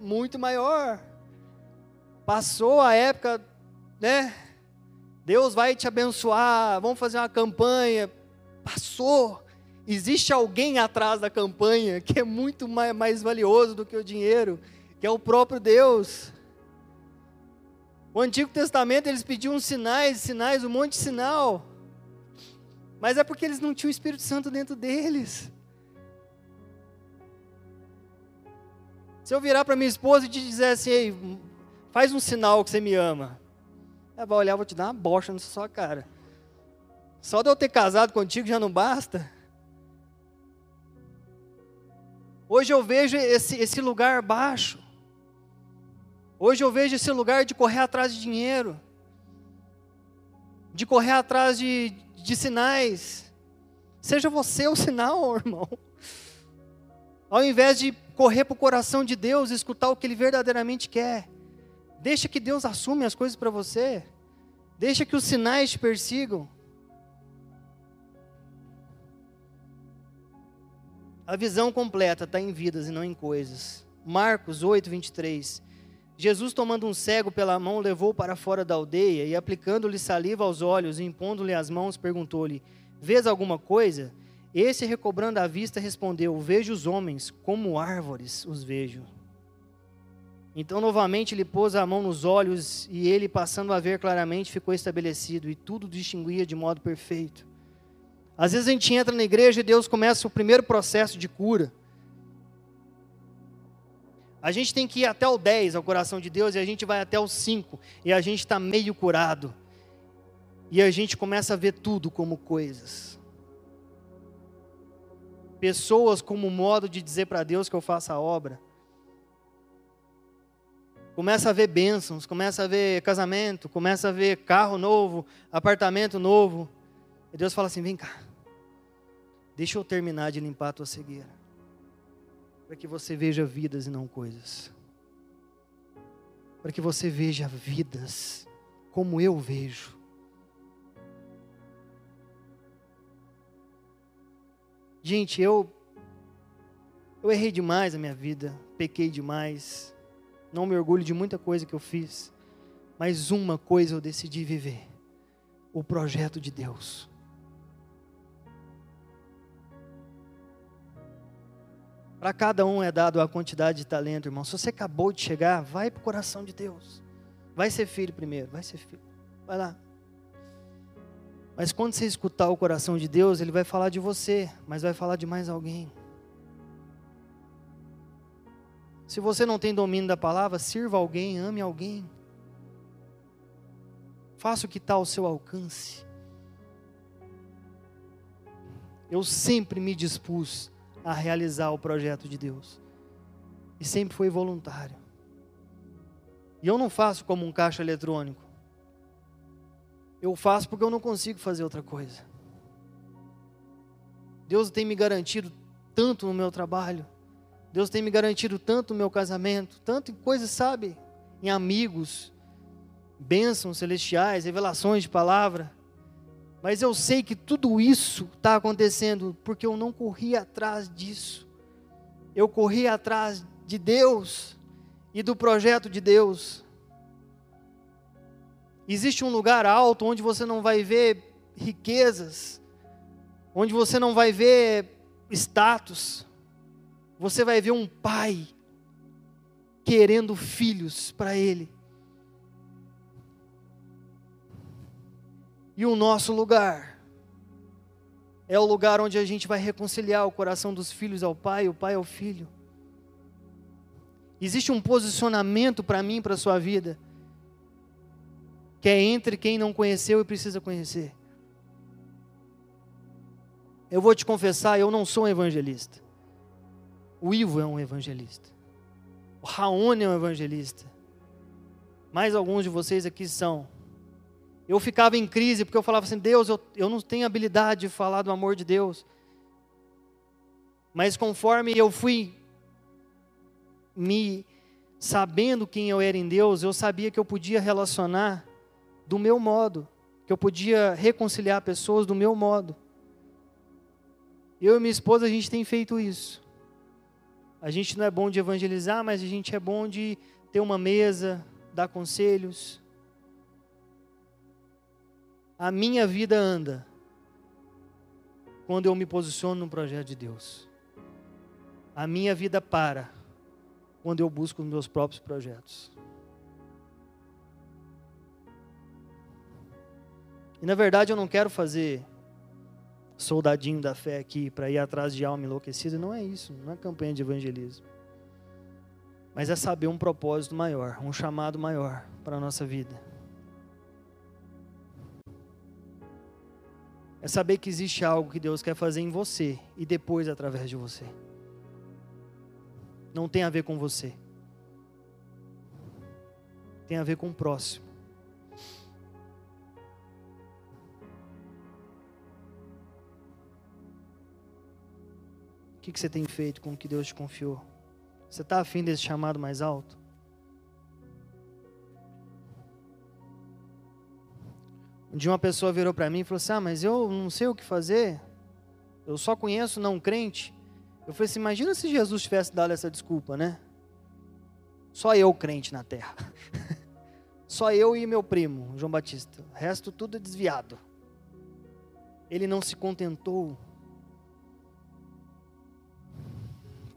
S1: muito maior. Passou a época, né? Deus vai te abençoar, vamos fazer uma campanha. Passou. Existe alguém atrás da campanha que é muito mais, mais valioso do que o dinheiro, que é o próprio Deus. O Antigo Testamento eles pediam sinais, sinais, um monte de sinal. Mas é porque eles não tinham o Espírito Santo dentro deles. Se eu virar para minha esposa e te dizer assim, Ei, faz um sinal que você me ama. Ela vai olhar, vou te dar uma bocha na sua cara. Só de eu ter casado contigo já não basta. Hoje eu vejo esse, esse lugar baixo. Hoje eu vejo esse lugar de correr atrás de dinheiro, de correr atrás de, de sinais. Seja você o sinal, [laughs] irmão. Ao invés de correr para o coração de Deus, escutar o que Ele verdadeiramente quer. Deixa que Deus assume as coisas para você. Deixa que os sinais te persigam. A visão completa está em vidas e não em coisas. Marcos 8, 23. Jesus, tomando um cego pela mão, levou para fora da aldeia e, aplicando-lhe saliva aos olhos e impondo-lhe as mãos, perguntou-lhe: Vês alguma coisa? Esse, recobrando a vista, respondeu: Vejo os homens, como árvores os vejo. Então, novamente, lhe pôs a mão nos olhos e ele, passando a ver claramente, ficou estabelecido e tudo distinguia de modo perfeito. Às vezes a gente entra na igreja e Deus começa o primeiro processo de cura. A gente tem que ir até o 10 ao coração de Deus e a gente vai até o 5 e a gente está meio curado. E a gente começa a ver tudo como coisas. Pessoas como modo de dizer para Deus que eu faça a obra. Começa a ver bênçãos, começa a ver casamento, começa a ver carro novo, apartamento novo. E Deus fala assim: vem cá, deixa eu terminar de limpar a tua cegueira, para que você veja vidas e não coisas, para que você veja vidas como eu vejo. Gente, eu eu errei demais na minha vida, pequei demais. Não me orgulho de muita coisa que eu fiz, mas uma coisa eu decidi viver: o projeto de Deus. Para cada um é dado a quantidade de talento, irmão. Se você acabou de chegar, vai para o coração de Deus. Vai ser filho primeiro, vai ser filho. Vai lá. Mas quando você escutar o coração de Deus, Ele vai falar de você, mas vai falar de mais alguém. Se você não tem domínio da palavra, sirva alguém, ame alguém. Faça o que está ao seu alcance. Eu sempre me dispus a realizar o projeto de Deus. E sempre foi voluntário. E eu não faço como um caixa eletrônico. Eu faço porque eu não consigo fazer outra coisa. Deus tem me garantido tanto no meu trabalho. Deus tem me garantido tanto no meu casamento, tanto em coisas, sabe? Em amigos, bênçãos celestiais, revelações de palavra. Mas eu sei que tudo isso está acontecendo porque eu não corri atrás disso. Eu corri atrás de Deus e do projeto de Deus. Existe um lugar alto onde você não vai ver riquezas, onde você não vai ver status, você vai ver um pai querendo filhos para ele. E o nosso lugar é o lugar onde a gente vai reconciliar o coração dos filhos ao pai, o pai ao filho. Existe um posicionamento para mim, para a sua vida, que é entre quem não conheceu e precisa conhecer. Eu vou te confessar, eu não sou um evangelista. O Ivo é um evangelista. O Raoni é um evangelista. Mais alguns de vocês aqui são. Eu ficava em crise porque eu falava assim: Deus, eu, eu não tenho habilidade de falar do amor de Deus. Mas conforme eu fui me sabendo quem eu era em Deus, eu sabia que eu podia relacionar do meu modo, que eu podia reconciliar pessoas do meu modo. Eu e minha esposa, a gente tem feito isso. A gente não é bom de evangelizar, mas a gente é bom de ter uma mesa, dar conselhos. A minha vida anda quando eu me posiciono no projeto de Deus. A minha vida para quando eu busco os meus próprios projetos. E na verdade eu não quero fazer soldadinho da fé aqui para ir atrás de alma enlouquecida. Não é isso, não é campanha de evangelismo. Mas é saber um propósito maior, um chamado maior para a nossa vida. É saber que existe algo que Deus quer fazer em você e depois através de você. Não tem a ver com você. Tem a ver com o próximo. O que, você tem feito com o que Deus te confiou? Você está afim desse chamado mais alto? Dia uma pessoa virou para mim e falou assim: Ah, mas eu não sei o que fazer. Eu só conheço não crente. Eu falei assim: Imagina se Jesus tivesse dado essa desculpa, né? Só eu crente na terra. [laughs] Só eu e meu primo, João Batista. O resto tudo é desviado. Ele não se contentou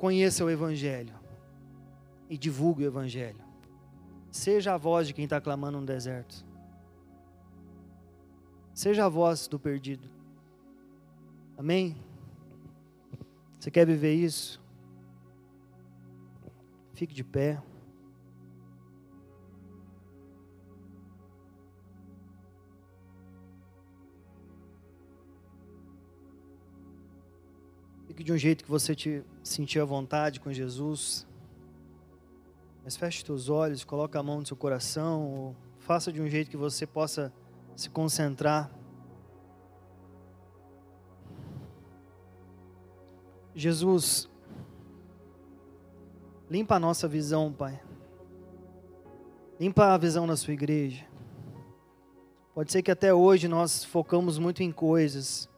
S1: Conheça o Evangelho e divulgue o Evangelho. Seja a voz de quem está clamando no deserto. Seja a voz do perdido. Amém? Você quer viver isso? Fique de pé. Fique de um jeito que você te sentir à vontade com Jesus. Mas feche seus olhos, coloque a mão no seu coração, ou faça de um jeito que você possa se concentrar. Jesus, limpa a nossa visão, Pai. Limpa a visão da sua igreja. Pode ser que até hoje nós focamos muito em coisas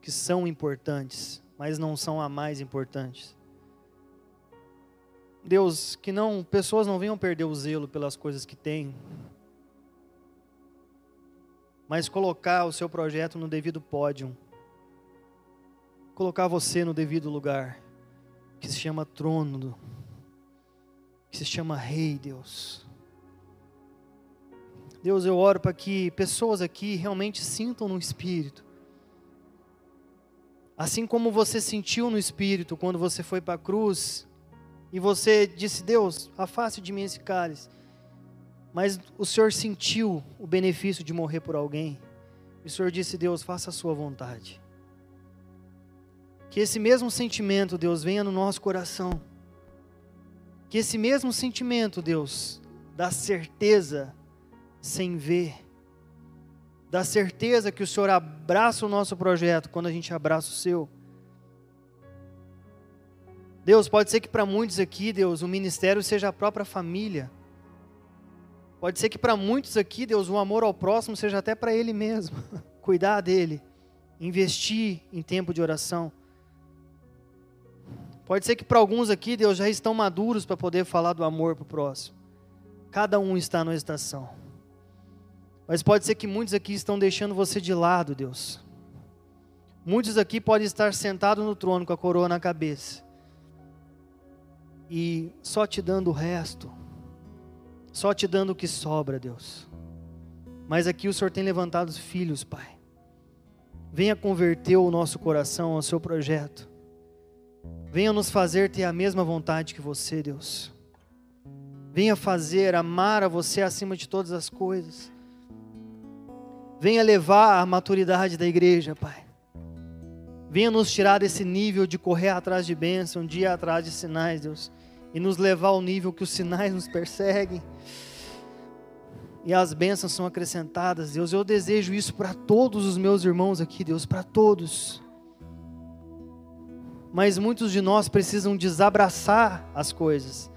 S1: que são importantes, mas não são a mais importantes. Deus, que não pessoas não venham perder o zelo pelas coisas que têm, mas colocar o seu projeto no devido pódio. Colocar você no devido lugar, que se chama trono, que se chama rei, Deus. Deus, eu oro para que pessoas aqui realmente sintam no espírito Assim como você sentiu no espírito quando você foi para a cruz e você disse: Deus, afaste de mim esse cálice. Mas o Senhor sentiu o benefício de morrer por alguém. E o Senhor disse: Deus, faça a sua vontade. Que esse mesmo sentimento, Deus, venha no nosso coração. Que esse mesmo sentimento, Deus, da certeza sem ver da certeza que o Senhor abraça o nosso projeto quando a gente abraça o seu. Deus, pode ser que para muitos aqui, Deus, o ministério seja a própria família. Pode ser que para muitos aqui, Deus, o amor ao próximo seja até para ele mesmo. [laughs] Cuidar dele, investir em tempo de oração. Pode ser que para alguns aqui, Deus, já estão maduros para poder falar do amor para o próximo. Cada um está numa estação. Mas pode ser que muitos aqui estão deixando você de lado, Deus. Muitos aqui podem estar sentados no trono com a coroa na cabeça. E só te dando o resto. Só te dando o que sobra, Deus. Mas aqui o Senhor tem levantado os filhos, Pai. Venha converter o nosso coração ao seu projeto. Venha nos fazer ter a mesma vontade que você, Deus. Venha fazer amar a você acima de todas as coisas. Venha levar a maturidade da igreja, Pai. Venha nos tirar desse nível de correr atrás de bênção, dia atrás de sinais, Deus. E nos levar ao nível que os sinais nos perseguem. E as bênçãos são acrescentadas, Deus. Eu desejo isso para todos os meus irmãos aqui, Deus, para todos. Mas muitos de nós precisam desabraçar as coisas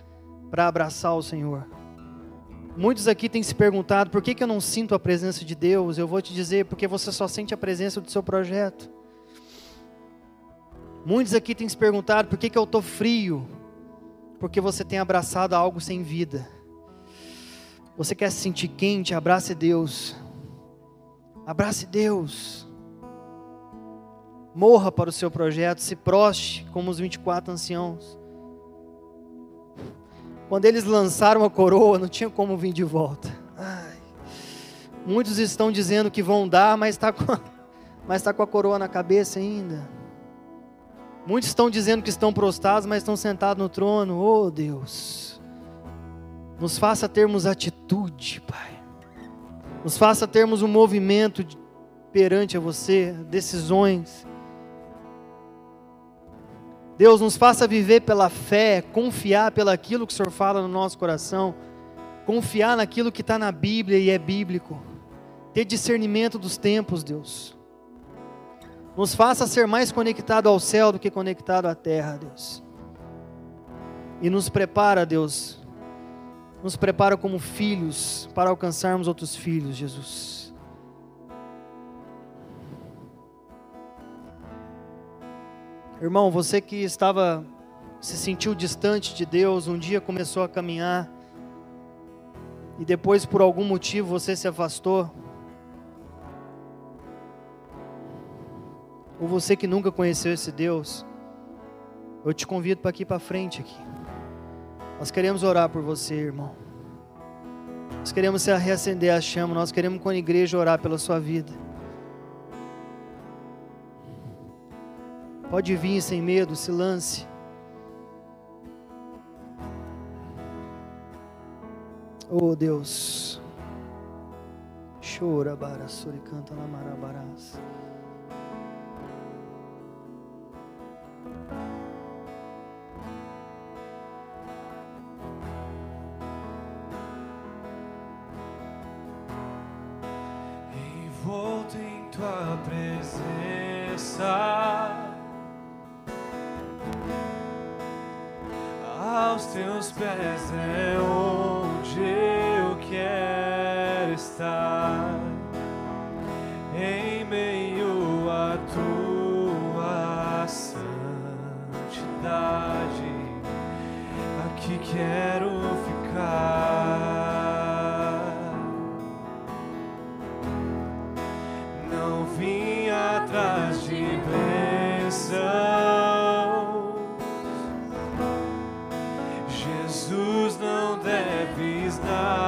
S1: para abraçar o Senhor. Muitos aqui têm se perguntado por que, que eu não sinto a presença de Deus. Eu vou te dizer, porque você só sente a presença do seu projeto. Muitos aqui têm se perguntado por que, que eu estou frio. Porque você tem abraçado algo sem vida. Você quer se sentir quente? Abrace Deus. Abrace Deus. Morra para o seu projeto. Se proste como os 24 anciãos. Quando eles lançaram a coroa, não tinha como vir de volta. Ai. Muitos estão dizendo que vão dar, mas está com, [laughs] mas tá com a coroa na cabeça ainda. Muitos estão dizendo que estão prostrados, mas estão sentados no trono. Oh Deus, nos faça termos atitude, Pai. Nos faça termos um movimento perante a você, decisões Deus nos faça viver pela fé, confiar pelaquilo que o Senhor fala no nosso coração, confiar naquilo que está na Bíblia e é bíblico, ter discernimento dos tempos, Deus. Nos faça ser mais conectado ao céu do que conectado à terra, Deus. E nos prepara, Deus, nos prepara como filhos para alcançarmos outros filhos, Jesus. Irmão, você que estava se sentiu distante de Deus, um dia começou a caminhar e depois por algum motivo você se afastou. ou você que nunca conheceu esse Deus, eu te convido para aqui para frente aqui. Nós queremos orar por você, irmão. Nós queremos reacender a chama, nós queremos com a igreja orar pela sua vida. Pode vir sem medo, se lance. Oh Deus. Chora, bara, canta na marabarás.
S2: envolto em tua presença. Aos teus pés é onde eu quero estar, em meio à tua santidade. Aqui quero ficar.
S3: now.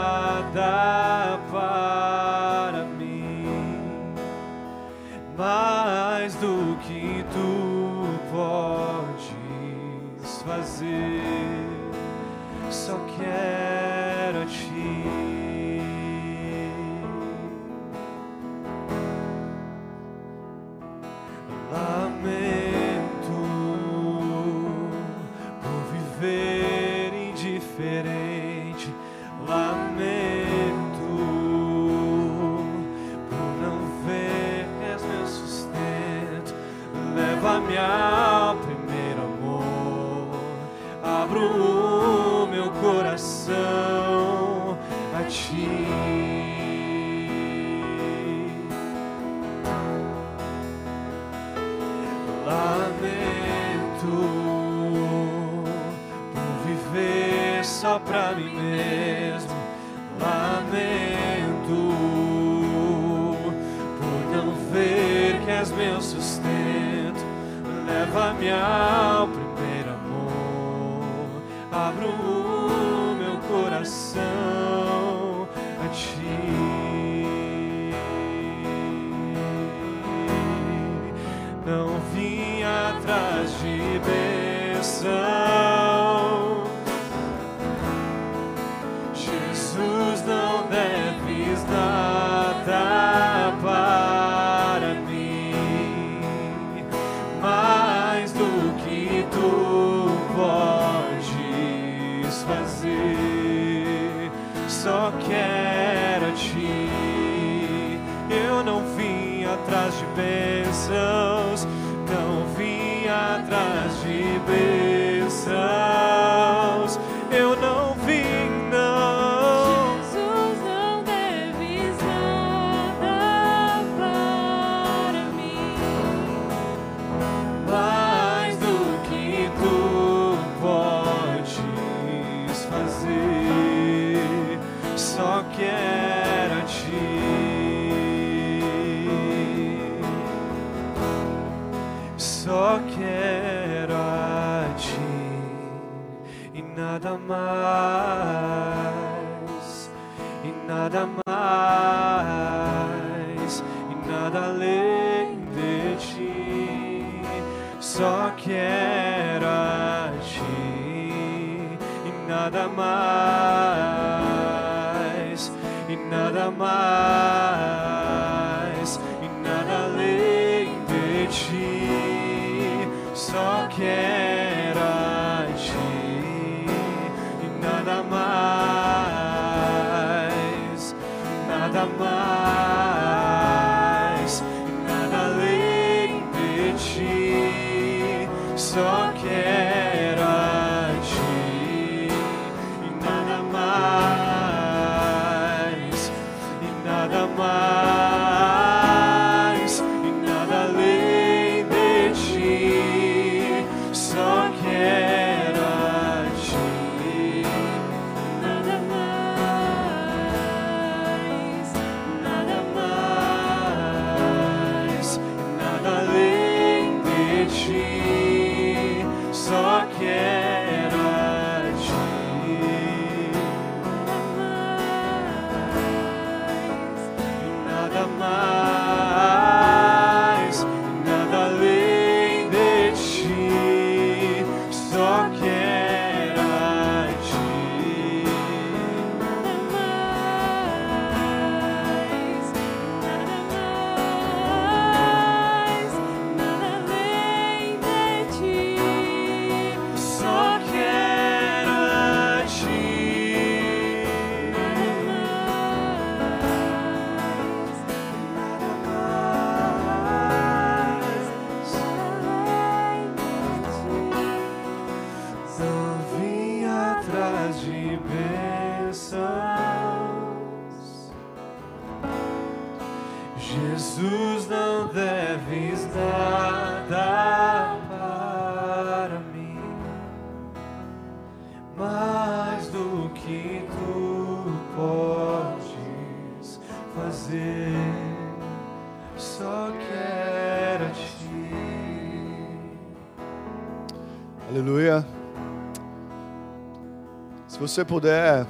S3: Você puder,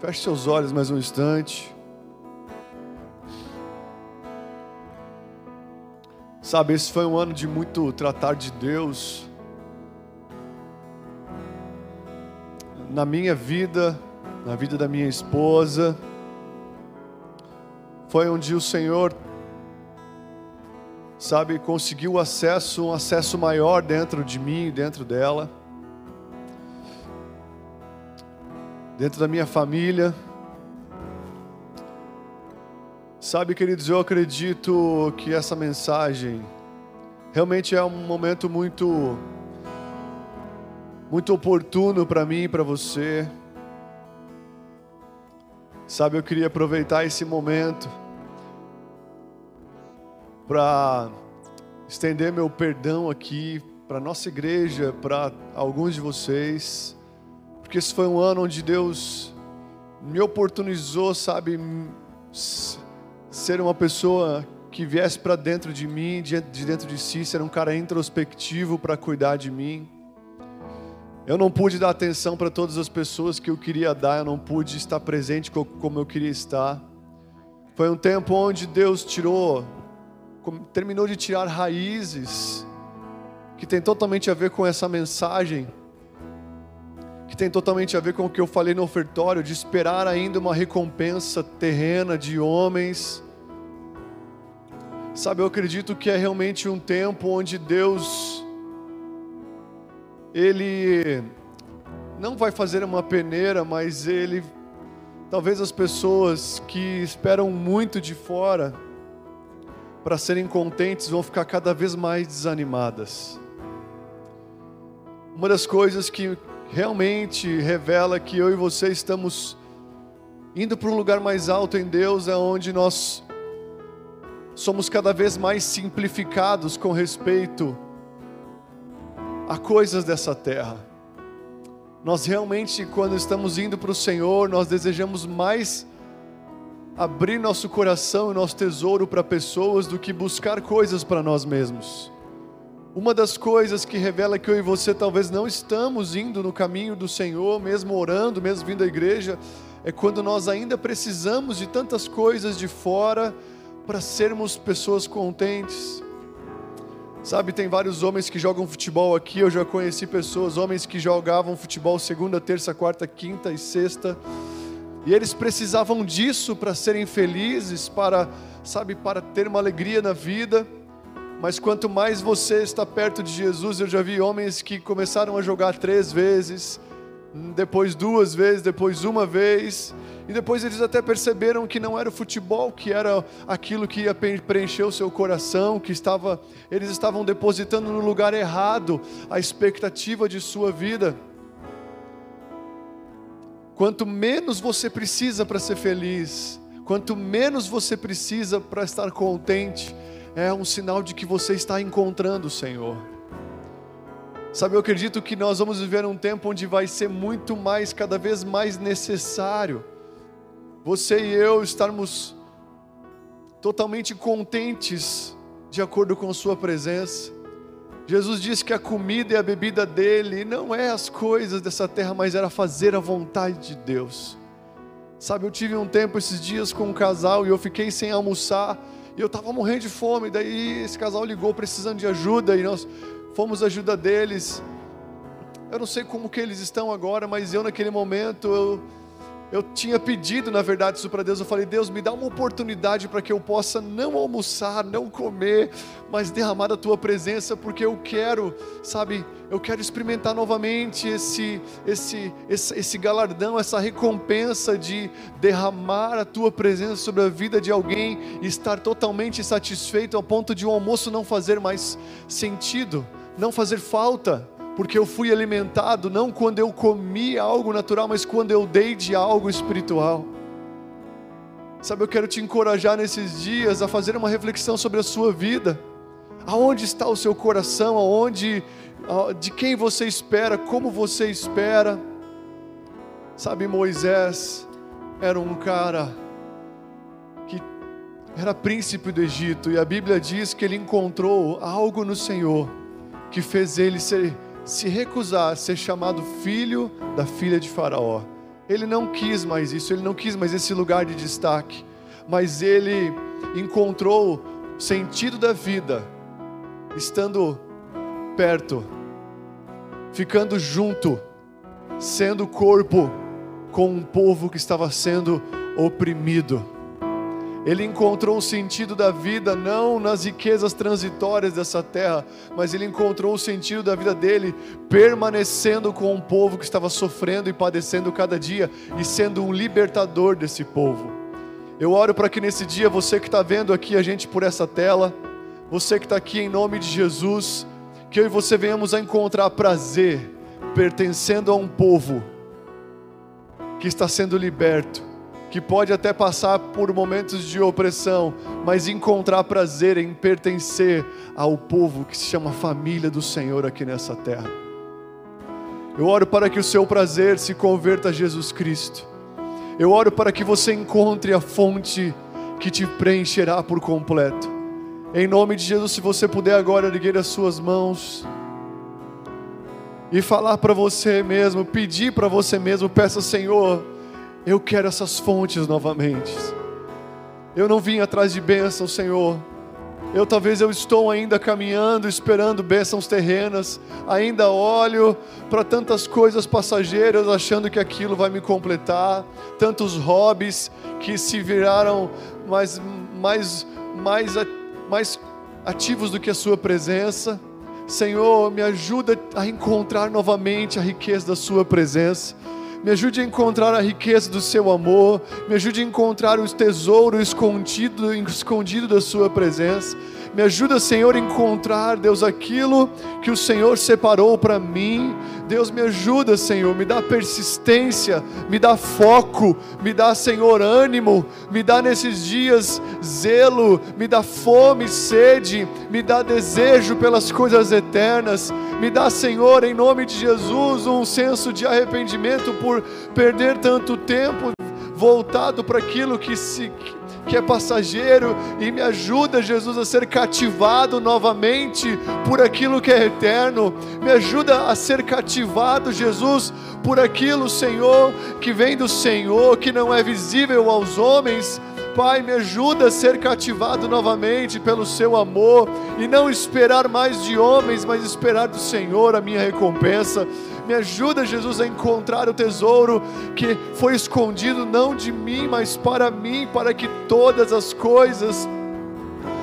S3: feche seus olhos mais um instante. Sabe, esse foi um ano de muito tratar de Deus. Na minha vida, na vida da minha esposa. Foi onde o Senhor, sabe, conseguiu acesso, um acesso maior dentro de mim, dentro dela. Dentro da minha família. Sabe, queridos, eu acredito que essa mensagem realmente é um momento muito muito oportuno para mim e para você. Sabe, eu queria aproveitar esse momento para estender meu perdão aqui para nossa igreja, para alguns de vocês, porque esse foi um ano onde Deus me oportunizou, sabe, ser uma pessoa que viesse para dentro de mim, de de dentro de si, ser um cara introspectivo para cuidar de mim. Eu não pude dar atenção para todas as pessoas que eu queria dar, eu não pude estar presente co- como eu queria estar. Foi um tempo onde Deus tirou, terminou de tirar raízes que tem totalmente a ver com essa mensagem, que tem totalmente a ver com o que eu falei no ofertório, de esperar ainda uma recompensa terrena de homens. Sabe, eu acredito que é realmente um tempo onde Deus ele não vai fazer uma peneira, mas ele talvez as pessoas que esperam muito de fora para serem contentes vão ficar cada vez mais desanimadas. Uma das coisas que realmente revela que eu e você estamos indo para um lugar mais alto em Deus é onde nós somos cada vez mais simplificados com respeito a coisas dessa terra. Nós realmente, quando estamos indo para o Senhor, nós desejamos mais abrir nosso coração e nosso tesouro para pessoas do que buscar coisas para nós mesmos. Uma das coisas que revela que eu e você talvez não estamos indo no caminho do Senhor, mesmo orando, mesmo vindo à igreja, é quando nós ainda precisamos de tantas coisas de fora para sermos pessoas contentes. Sabe, tem vários homens que jogam futebol aqui, eu já conheci pessoas, homens que jogavam futebol segunda, terça, quarta, quinta e sexta. E eles precisavam disso para serem felizes, para, sabe, para ter uma alegria na vida. Mas quanto mais você está perto de Jesus, eu já vi homens que começaram a jogar três vezes, depois duas vezes, depois uma vez, e depois eles até perceberam que não era o futebol, que era aquilo que ia preencher o seu coração, que estava, eles estavam depositando no lugar errado a expectativa de sua vida. Quanto menos você precisa para ser feliz, quanto menos você precisa para estar contente, é um sinal de que você está encontrando o Senhor. Sabe, eu acredito que nós vamos viver um tempo onde vai ser muito mais, cada vez mais necessário, você e eu estarmos totalmente contentes de acordo com Sua presença. Jesus disse que a comida e a bebida dele não é as coisas dessa terra, mas era fazer a vontade de Deus. Sabe, eu tive um tempo esses dias com um casal e eu fiquei sem almoçar e eu estava morrendo de fome. Daí esse casal ligou precisando de ajuda e nós fomos ajuda deles. Eu não sei como que eles estão agora, mas eu naquele momento eu eu tinha pedido, na verdade, isso para Deus. Eu falei: Deus, me dá uma oportunidade para que eu possa não almoçar, não comer, mas derramar a tua presença, porque eu quero, sabe, eu quero experimentar novamente esse, esse, esse, esse galardão, essa recompensa de derramar a tua presença sobre a vida de alguém e estar totalmente satisfeito ao ponto de o almoço não fazer mais sentido, não fazer falta porque eu fui alimentado não quando eu comi algo natural, mas quando eu dei de algo espiritual. Sabe, eu quero te encorajar nesses dias a fazer uma reflexão sobre a sua vida. Aonde está o seu coração? Aonde, de quem você espera? Como você espera? Sabe, Moisés era um cara que era príncipe do Egito e a Bíblia diz que ele encontrou algo no Senhor que fez ele ser, se recusar a ser chamado filho da filha de Faraó. Ele não quis mais isso, ele não quis mais esse lugar de destaque, mas ele encontrou o sentido da vida estando perto, ficando junto, sendo corpo com um povo que estava sendo oprimido. Ele encontrou o sentido da vida não nas riquezas transitórias dessa terra, mas ele encontrou o sentido da vida dele permanecendo com um povo que estava sofrendo e padecendo cada dia e sendo um libertador desse povo. Eu oro para que nesse dia você que está vendo aqui a gente por essa tela, você que está aqui em nome de Jesus, que eu e você venhamos a encontrar prazer pertencendo a um povo que está sendo liberto, que pode até passar por momentos de opressão, mas encontrar prazer em pertencer ao povo que se chama família do Senhor aqui nessa terra. Eu oro para que o seu prazer se converta a Jesus Cristo. Eu oro para que você encontre a fonte que te preencherá por completo. Em nome de Jesus, se você puder agora erguer as suas mãos e falar para você mesmo, pedir para você mesmo, peça, Senhor, eu quero essas fontes novamente. Eu não vim atrás de bênçãos, Senhor. Eu talvez eu estou ainda caminhando, esperando bênçãos terrenas, ainda olho para tantas coisas passageiras, achando que aquilo vai me completar, tantos hobbies que se viraram mais, mais, mais, mais ativos do que a Sua presença. Senhor, me ajuda a encontrar novamente a riqueza da Sua presença. Me ajude a encontrar a riqueza do seu amor. Me ajude a encontrar o tesouro escondido, escondido da sua presença. Me ajuda, Senhor, a encontrar, Deus, aquilo que o Senhor separou para mim. Deus, me ajuda, Senhor, me dá persistência, me dá foco, me dá, Senhor, ânimo, me dá nesses dias zelo, me dá fome, sede, me dá desejo pelas coisas eternas. Me dá, Senhor, em nome de Jesus, um senso de arrependimento por perder tanto tempo voltado para aquilo que se que é passageiro e me ajuda, Jesus, a ser cativado novamente por aquilo que é eterno. Me ajuda a ser cativado, Jesus, por aquilo, Senhor, que vem do Senhor, que não é visível aos homens. Pai, me ajuda a ser cativado novamente pelo seu amor e não esperar mais de homens, mas esperar do Senhor a minha recompensa. Me ajuda, Jesus, a encontrar o tesouro que foi escondido não de mim, mas para mim, para que todas as coisas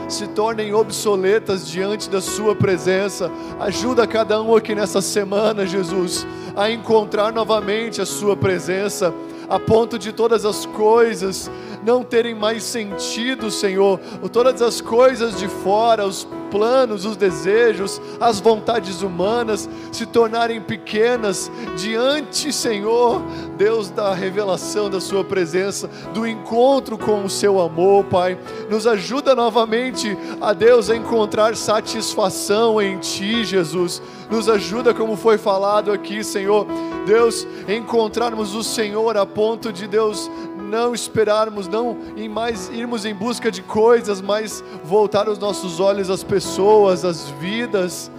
S3: se tornem obsoletas diante da Sua presença. Ajuda cada um aqui nessa semana, Jesus, a encontrar novamente a Sua presença, a ponto de todas as coisas não terem mais sentido, Senhor, todas as coisas de fora, os planos, os desejos, as vontades humanas se tornarem pequenas diante, Senhor, Deus da revelação da Sua presença, do encontro com o Seu amor, Pai. Nos ajuda novamente a Deus a encontrar satisfação em Ti, Jesus. Nos ajuda, como foi falado aqui, Senhor, Deus, encontrarmos o Senhor a ponto de Deus não esperarmos, não em mais irmos em busca de coisas, mas voltar os nossos olhos às pessoas, às vidas.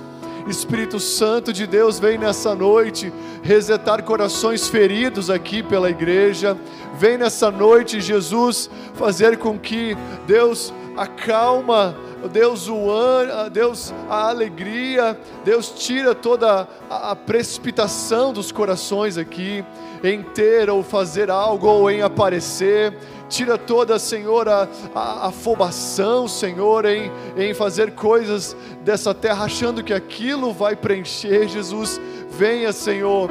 S3: Espírito Santo de Deus vem nessa noite resetar corações feridos aqui pela igreja. Vem nessa noite, Jesus, fazer com que Deus acalma Deus o an- Deus a alegria, Deus tira toda a, a precipitação dos corações aqui em ter ou fazer algo ou em aparecer. Tira toda, Senhor, a, a afobação, Senhor, em, em fazer coisas dessa terra, achando que aquilo vai preencher. Jesus, venha, Senhor,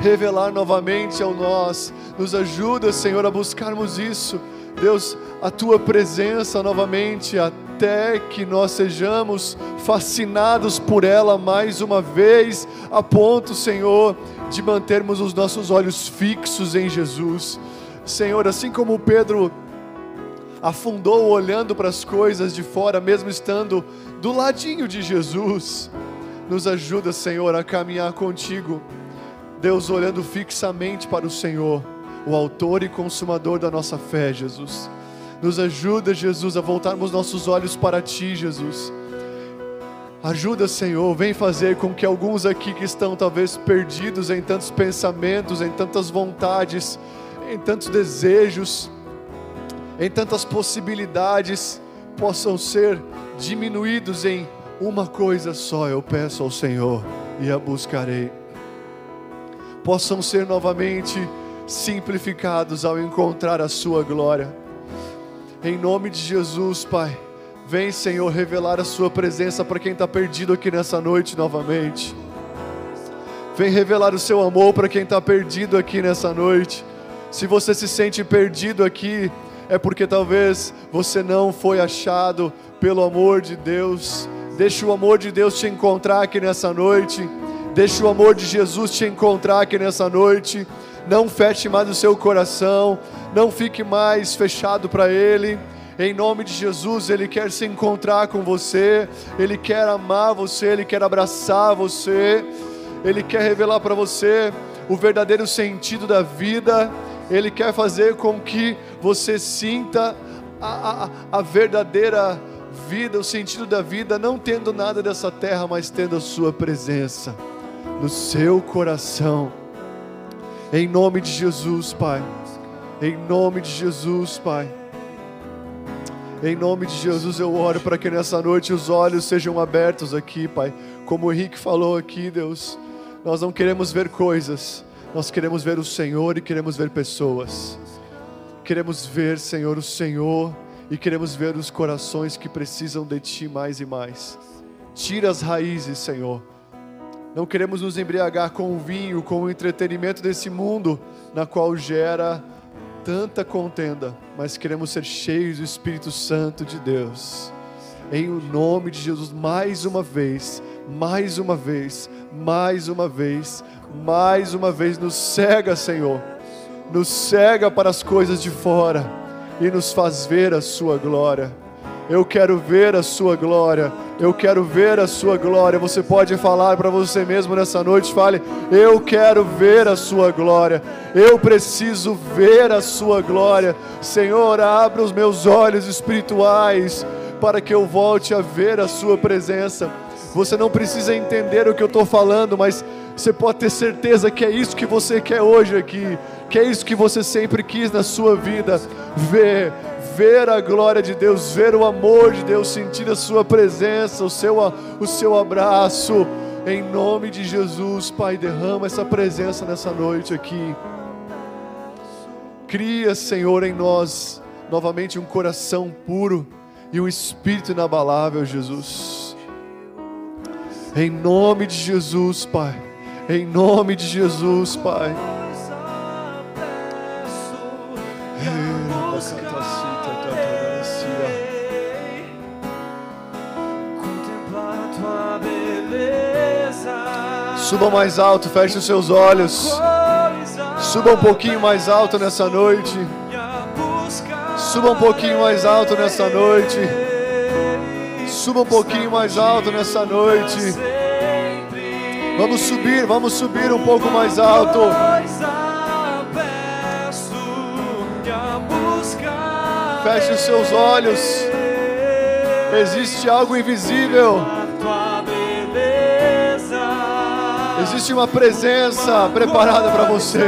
S3: revelar novamente ao nós. Nos ajuda, Senhor, a buscarmos isso. Deus, a tua presença novamente, até que nós sejamos fascinados por ela mais uma vez, a ponto, Senhor, de mantermos os nossos olhos fixos em Jesus. Senhor, assim como Pedro afundou olhando para as coisas de fora, mesmo estando do ladinho de Jesus. Nos ajuda, Senhor, a caminhar contigo. Deus, olhando fixamente para o Senhor, o Autor e Consumador da nossa fé, Jesus. Nos ajuda, Jesus, a voltarmos nossos olhos para Ti, Jesus. Ajuda, Senhor, vem fazer com que alguns aqui que estão talvez perdidos em tantos pensamentos, em tantas vontades, em tantos desejos, em tantas possibilidades, possam ser diminuídos em uma coisa só. Eu peço ao Senhor e a buscarei. Possam ser novamente simplificados ao encontrar a Sua glória. Em nome de Jesus, Pai. Vem, Senhor, revelar a Sua presença para quem está perdido aqui nessa noite novamente. Vem revelar o Seu amor para quem está perdido aqui nessa noite. Se você se sente perdido aqui, é porque talvez você não foi achado pelo amor de Deus. Deixa o amor de Deus te encontrar aqui nessa noite. Deixa o amor de Jesus te encontrar aqui nessa noite. Não feche mais o seu coração. Não fique mais fechado para Ele. Em nome de Jesus, Ele quer se encontrar com você, Ele quer amar você, Ele quer abraçar você, Ele quer revelar para você o verdadeiro sentido da vida, Ele quer fazer com que você sinta a, a, a verdadeira vida, o sentido da vida, não tendo nada dessa terra, mas tendo a Sua presença no seu coração. Em nome de Jesus, Pai. Em nome de Jesus, Pai. Em nome de Jesus eu oro para que nessa noite os olhos sejam abertos aqui, Pai. Como o Henrique falou aqui, Deus, nós não queremos ver coisas, nós queremos ver o Senhor e queremos ver pessoas. Queremos ver, Senhor, o Senhor e queremos ver os corações que precisam de Ti mais e mais. Tira as raízes, Senhor. Não queremos nos embriagar com o vinho, com o entretenimento desse mundo, na qual gera tanta contenda, mas queremos ser cheios do Espírito Santo de Deus. Em o nome de Jesus, mais uma vez, mais uma vez, mais uma vez, mais uma vez, nos cega, Senhor, nos cega para as coisas de fora e nos faz ver a Sua glória. Eu quero ver a Sua glória. Eu quero ver a Sua glória. Você pode falar para você mesmo nessa noite. Fale: Eu quero ver a Sua glória. Eu preciso ver a Sua glória. Senhor, abra os meus olhos espirituais para que eu volte a ver a Sua presença. Você não precisa entender o que eu estou falando, mas você pode ter certeza que é isso que você quer hoje aqui, que é isso que você sempre quis na sua vida, ver, ver a glória de Deus, ver o amor de Deus, sentir a sua presença, o seu, o seu abraço. Em nome de Jesus, Pai, derrama essa presença nessa noite aqui. Cria, Senhor, em nós novamente um coração puro e um espírito inabalável, Jesus. Em nome de Jesus, Pai. Em nome de Jesus, Pai.
S2: Contemplar
S3: Suba mais alto, feche os seus olhos. Suba um pouquinho mais alto nessa noite. Suba um pouquinho mais alto nessa noite. Suba um pouquinho mais alto nessa noite. Vamos subir, vamos subir um pouco mais alto. Feche os seus olhos. Existe algo invisível. Existe uma presença preparada para você.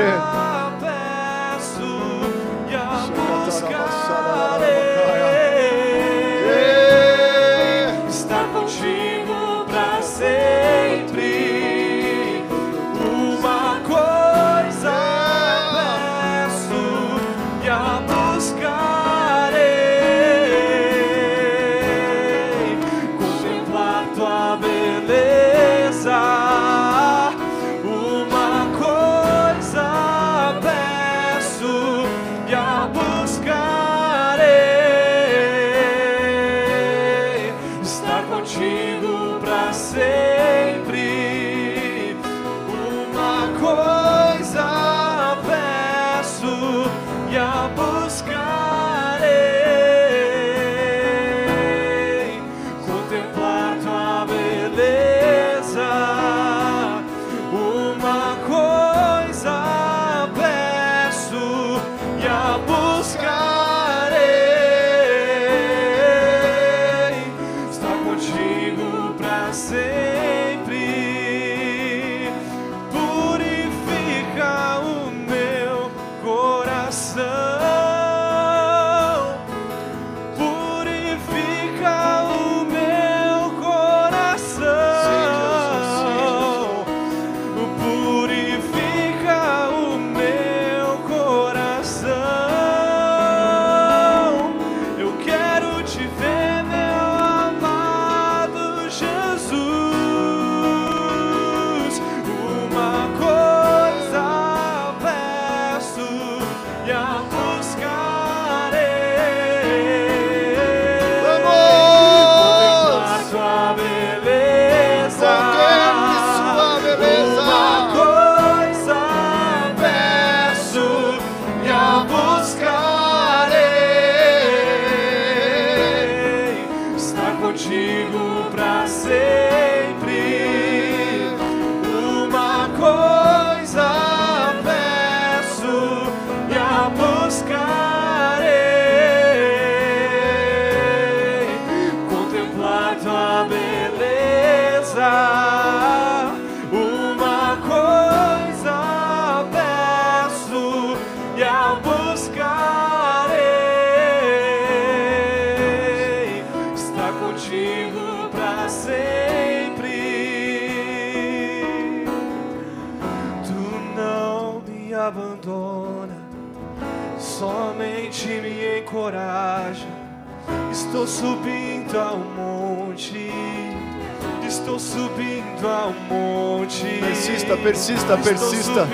S2: Persista, persista.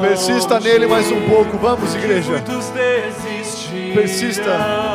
S2: Persista nele mais um pouco. Vamos, igreja. Persista.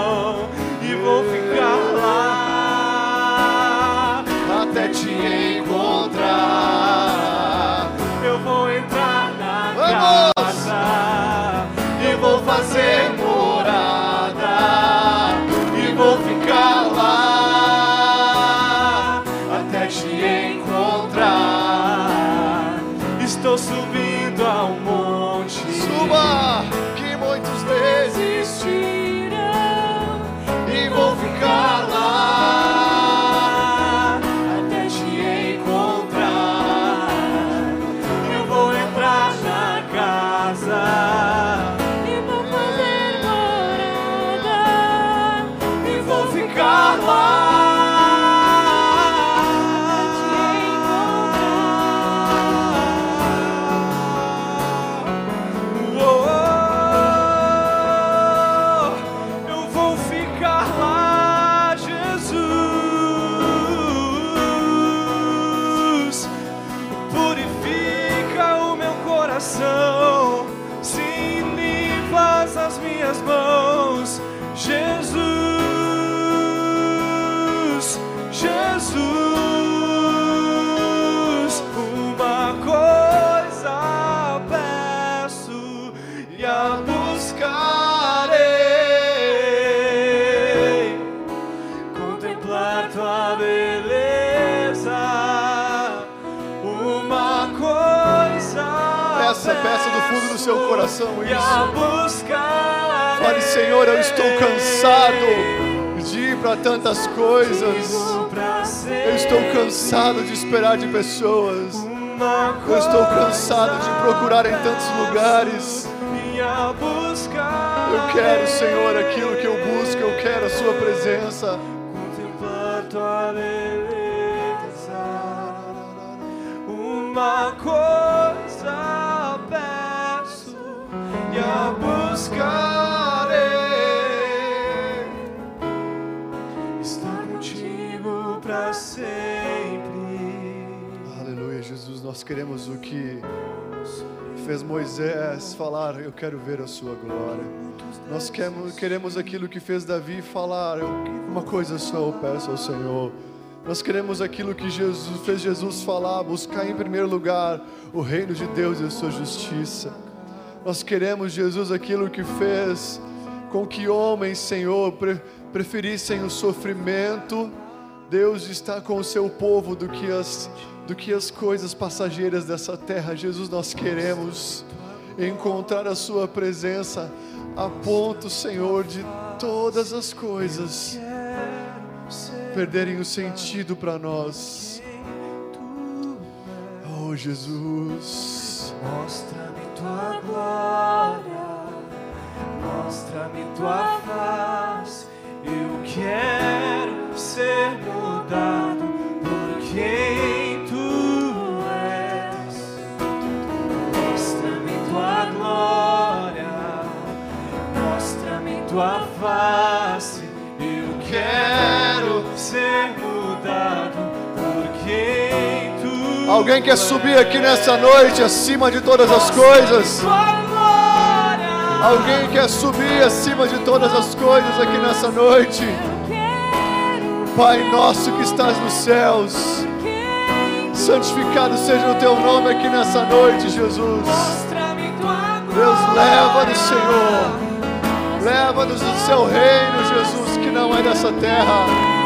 S2: Esperar de pessoas. Eu estou cansado de procurar em tantos lugares. Eu quero, Senhor, aquilo que eu busco, eu quero a Sua presença. Queremos o que fez Moisés falar, eu quero ver a sua glória. Nós queremos, queremos aquilo que fez Davi falar, uma coisa só eu peço ao Senhor. Nós queremos aquilo que Jesus fez Jesus falar, buscar em primeiro lugar o reino de Deus e a sua justiça. Nós queremos, Jesus, aquilo que fez com que homens, Senhor, pre- preferissem o sofrimento. Deus está com o seu povo do que as do que as coisas passageiras dessa terra. Jesus, nós queremos encontrar a sua presença a ponto, Senhor, de todas as coisas perderem o sentido para nós. Oh, Jesus.
S3: Mostra-me tua glória, mostra-me tua face. Eu quero ser mudado por quem tua face. Eu quero ser mudado tu
S2: Alguém quer subir aqui nessa noite acima de todas as coisas? Alguém quer subir acima de todas as coisas aqui nessa noite? Pai nosso que estás nos céus, santificado seja o teu nome aqui nessa noite, Jesus. Deus, leva-nos, Senhor. Leva-nos do seu reino, Jesus, que não é dessa terra.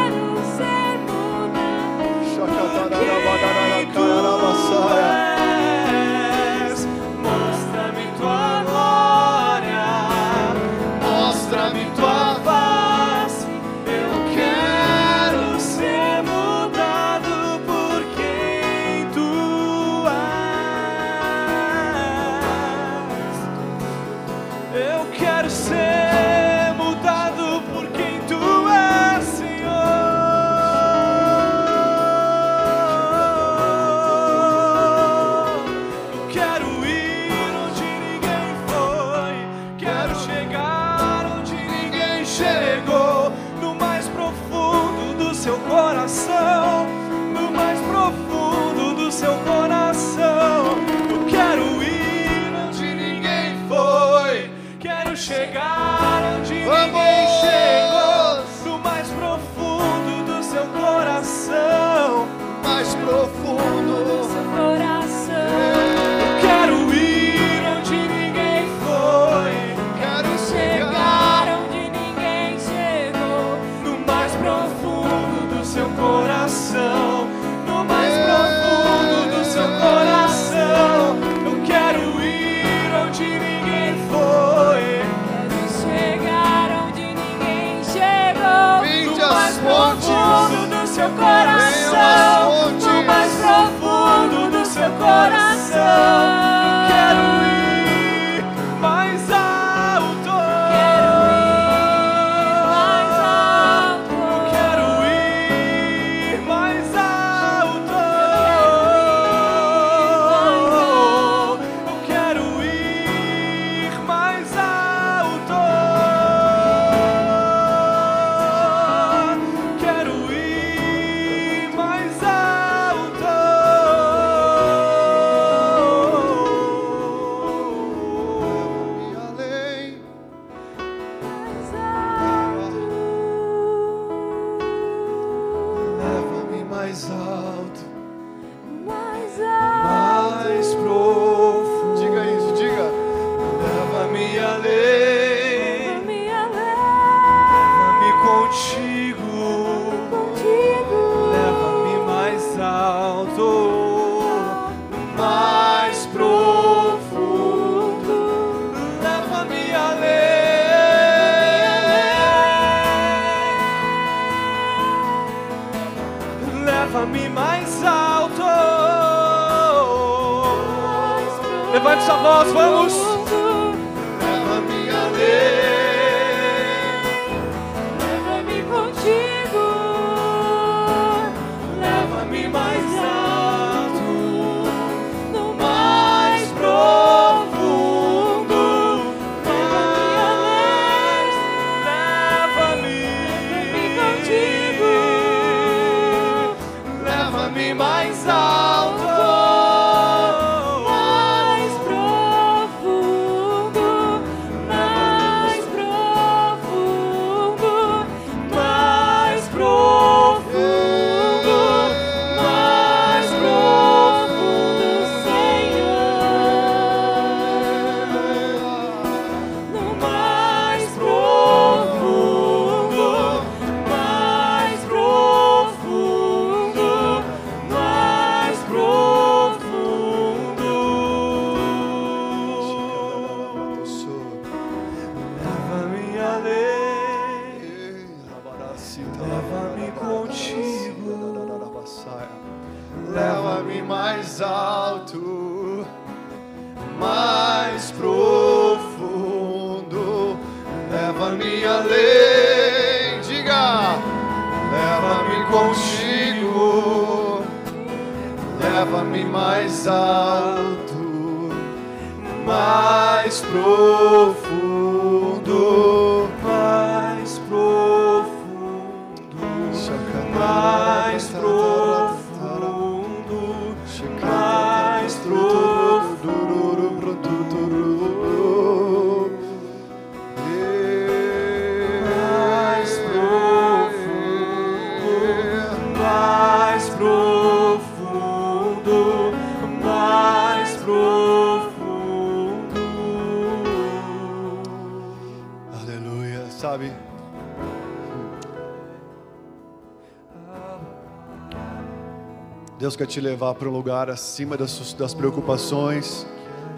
S3: Deus quer te levar para um lugar acima das, das preocupações,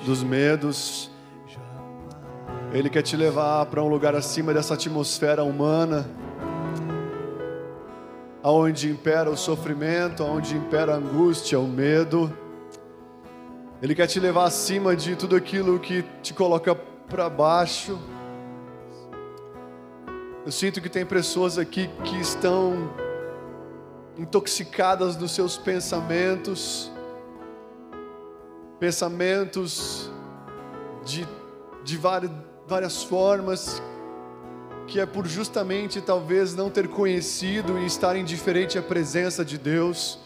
S3: dos medos. Ele quer te levar para um lugar acima dessa atmosfera humana, aonde impera o sofrimento, aonde impera a angústia, o medo. Ele quer te levar acima de tudo aquilo que te coloca para baixo. Eu sinto que tem pessoas aqui que estão intoxicadas dos seus pensamentos, pensamentos de, de várias, várias formas, que é por justamente talvez não ter conhecido e estar indiferente à presença de Deus.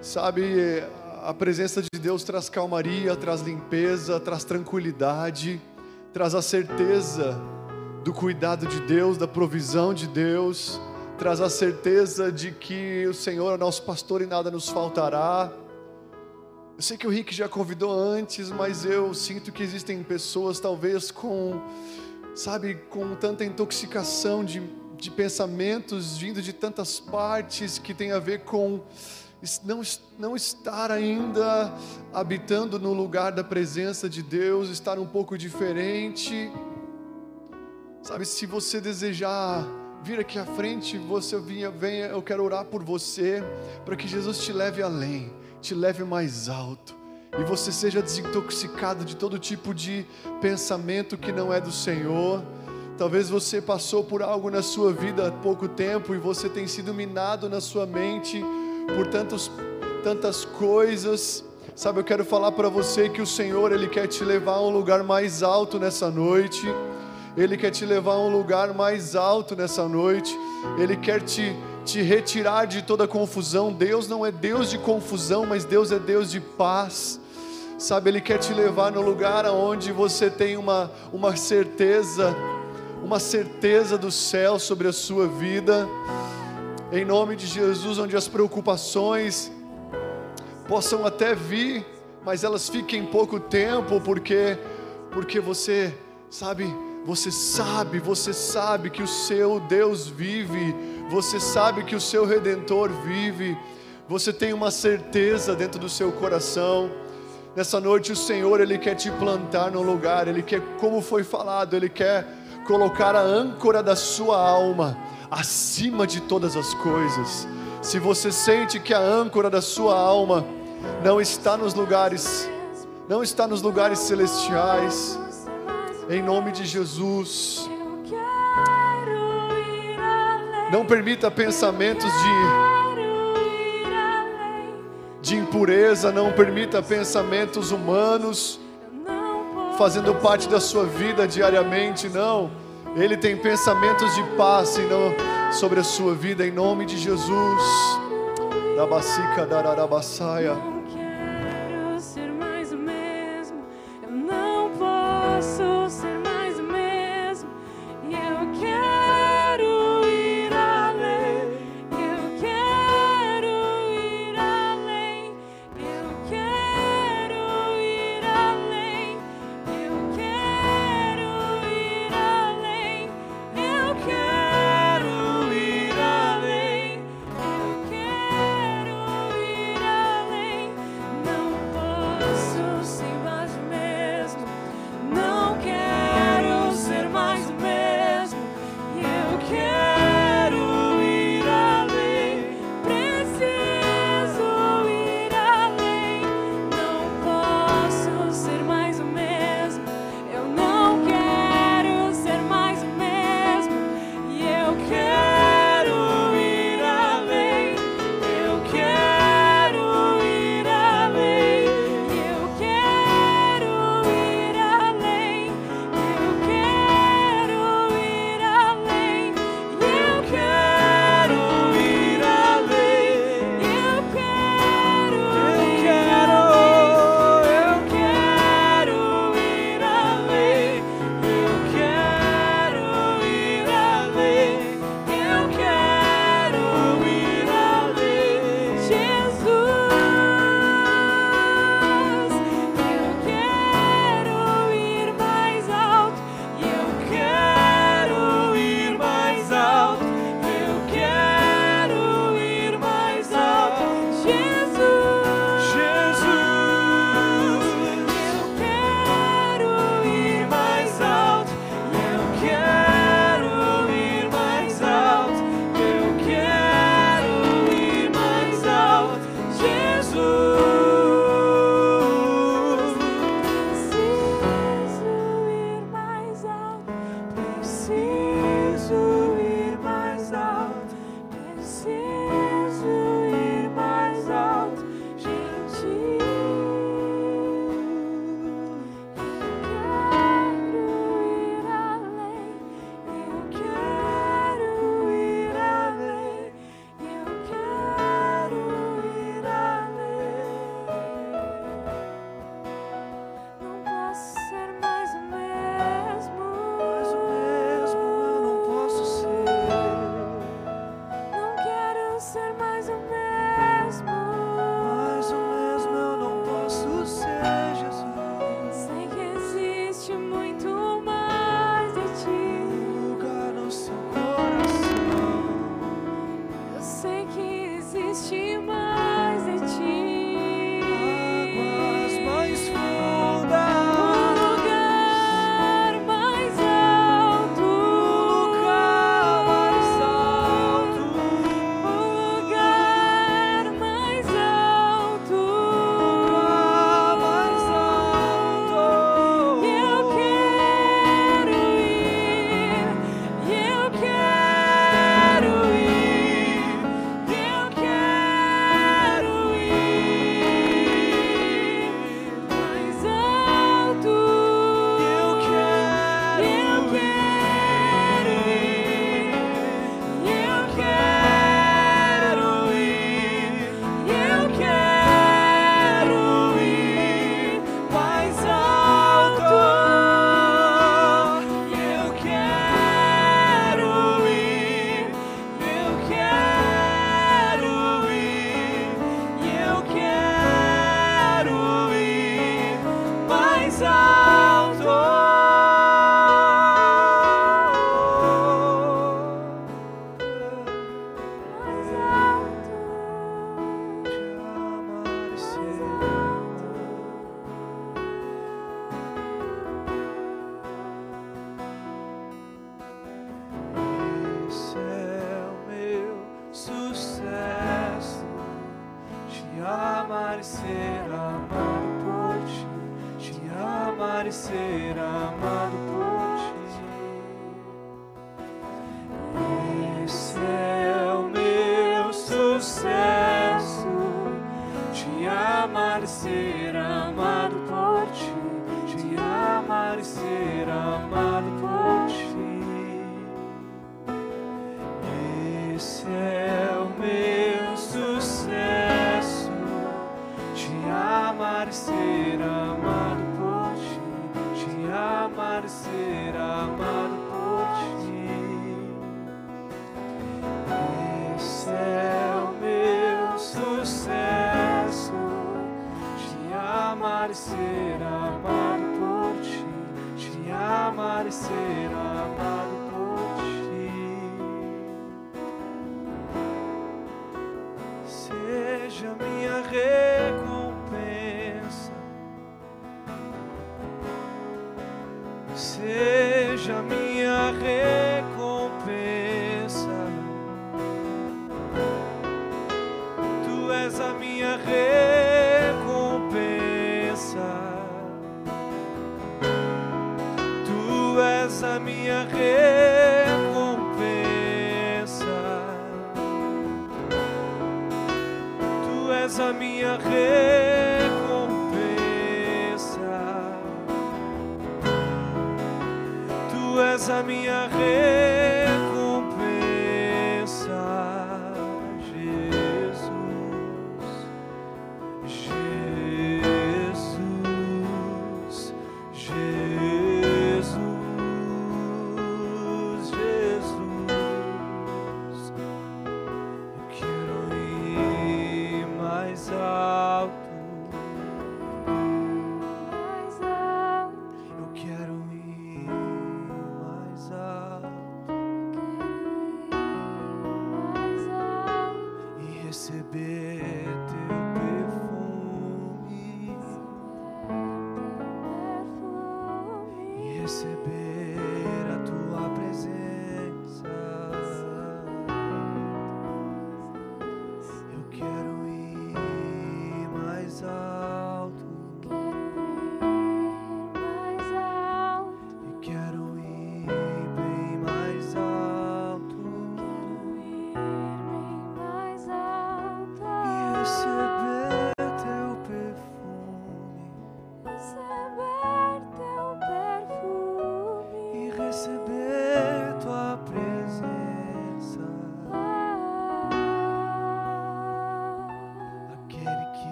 S3: Sabe, a presença de Deus traz calmaria, traz limpeza, traz tranquilidade, traz a certeza do cuidado de Deus, da provisão de Deus traz a certeza de que o Senhor é nosso pastor e nada nos faltará. Eu sei que o Rick já convidou antes, mas eu sinto que existem pessoas, talvez com, sabe, com tanta intoxicação de, de pensamentos vindo de tantas partes que tem a ver com não, não estar ainda habitando no lugar da presença de Deus, estar um pouco diferente. Sabe, se você desejar vir aqui à frente, você venha, eu quero orar por você, para que Jesus te leve além, te leve mais alto, e você seja desintoxicado de todo tipo de pensamento que não é do Senhor. Talvez você passou por algo na sua vida há pouco tempo e você tem sido minado na sua mente por tantos, tantas coisas. Sabe, eu quero falar para você que o Senhor, Ele quer te levar a um lugar mais alto nessa noite. Ele quer te levar a um lugar mais alto nessa noite. Ele quer te, te retirar de toda confusão. Deus não é Deus de confusão, mas Deus é Deus de paz. Sabe, Ele quer te levar no lugar onde você tem uma, uma certeza, uma certeza do céu sobre a sua vida em nome de Jesus, onde as preocupações possam até vir, mas elas fiquem pouco tempo, porque porque você sabe, você sabe, você sabe que o seu Deus vive, você sabe que o seu redentor vive. Você tem uma certeza dentro do seu coração. Nessa noite o Senhor ele quer te plantar no lugar, ele quer, como foi falado, ele quer colocar a âncora da sua alma acima de todas as coisas. Se você sente que a âncora da sua alma não está nos lugares, não está nos lugares celestiais, em nome de Jesus, não permita pensamentos de, de impureza, não permita pensamentos humanos fazendo parte da sua vida diariamente, não. Ele tem pensamentos de paz e não sobre a sua vida em nome de Jesus. Dabacica dararabasaia.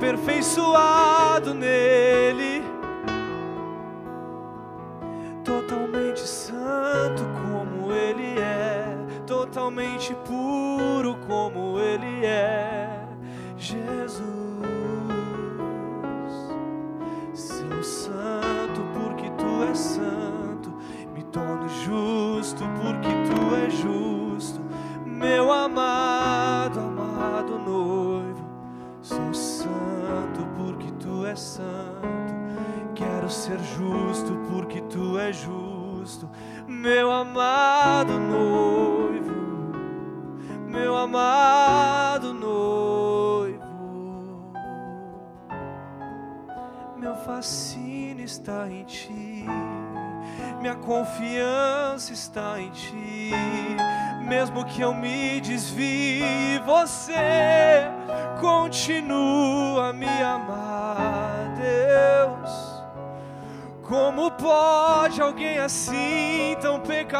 S2: aperfeiçoado nele.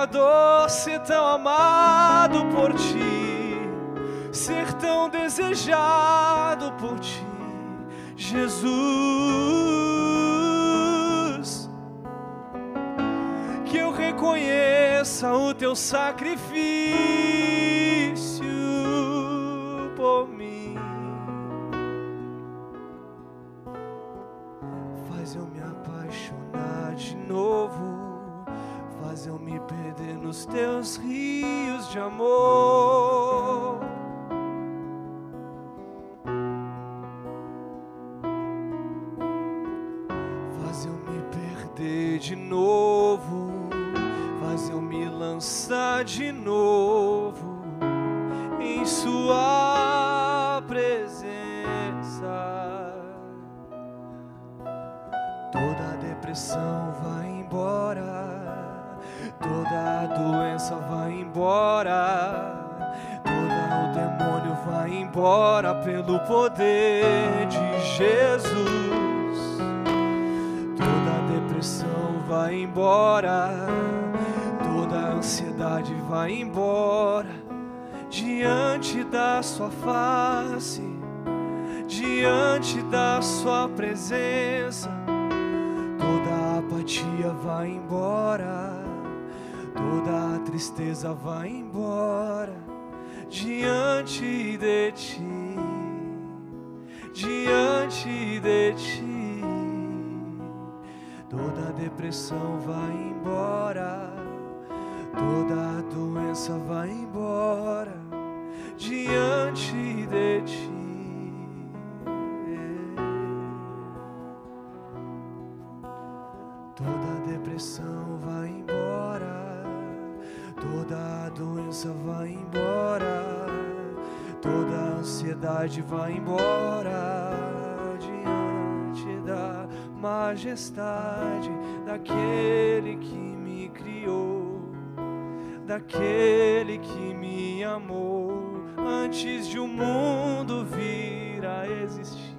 S2: pecador ser tão amado por ti, ser tão desejado por ti, Jesus. Que eu reconheça o teu sacrifício por mim. Faz eu me apaixonar de novo eu me perder nos teus rios de amor. Faz eu me perder de novo. Faz eu me lançar de novo poder de Jesus. Toda depressão vai embora, toda ansiedade vai embora diante da sua face, diante da sua presença. Toda apatia vai embora, toda tristeza vai embora diante de ti, diante de ti. Toda depressão vai embora, toda doença vai embora diante de ti. Toda depressão vai embora, toda doença vai embora, toda ansiedade vai embora diante da majestade daquele que me criou, daquele que me amou antes de o mundo vir a existir.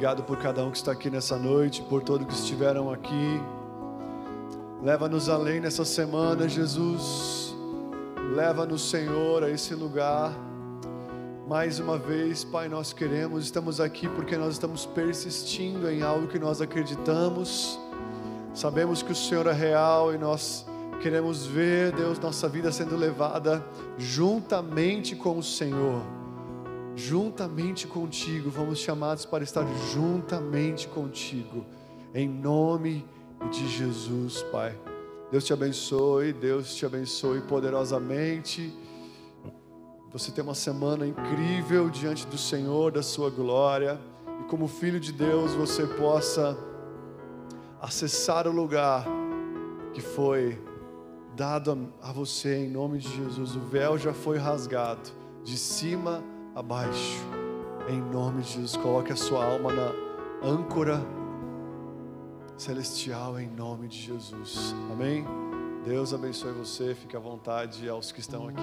S3: Obrigado por cada um que está aqui nessa noite, por todos que estiveram aqui. Leva-nos além nessa semana, Jesus. Leva-nos, Senhor, a esse lugar. Mais uma vez, Pai, nós queremos, estamos aqui porque nós estamos persistindo em algo que nós acreditamos. Sabemos que o Senhor é real e nós queremos ver, Deus, nossa vida sendo levada juntamente com o Senhor. Juntamente contigo, fomos chamados para estar juntamente contigo. Em nome de Jesus, Pai. Deus te abençoe, Deus te abençoe poderosamente. Você tem uma semana incrível diante do Senhor, da sua glória. E como filho de Deus, você possa acessar o lugar que foi dado a você em nome de Jesus. O véu já foi rasgado de cima a baixo. Em nome de Jesus, coloque a sua alma na âncora celestial em nome de Jesus. Amém. Deus abençoe você. Fique à vontade aos que estão aqui.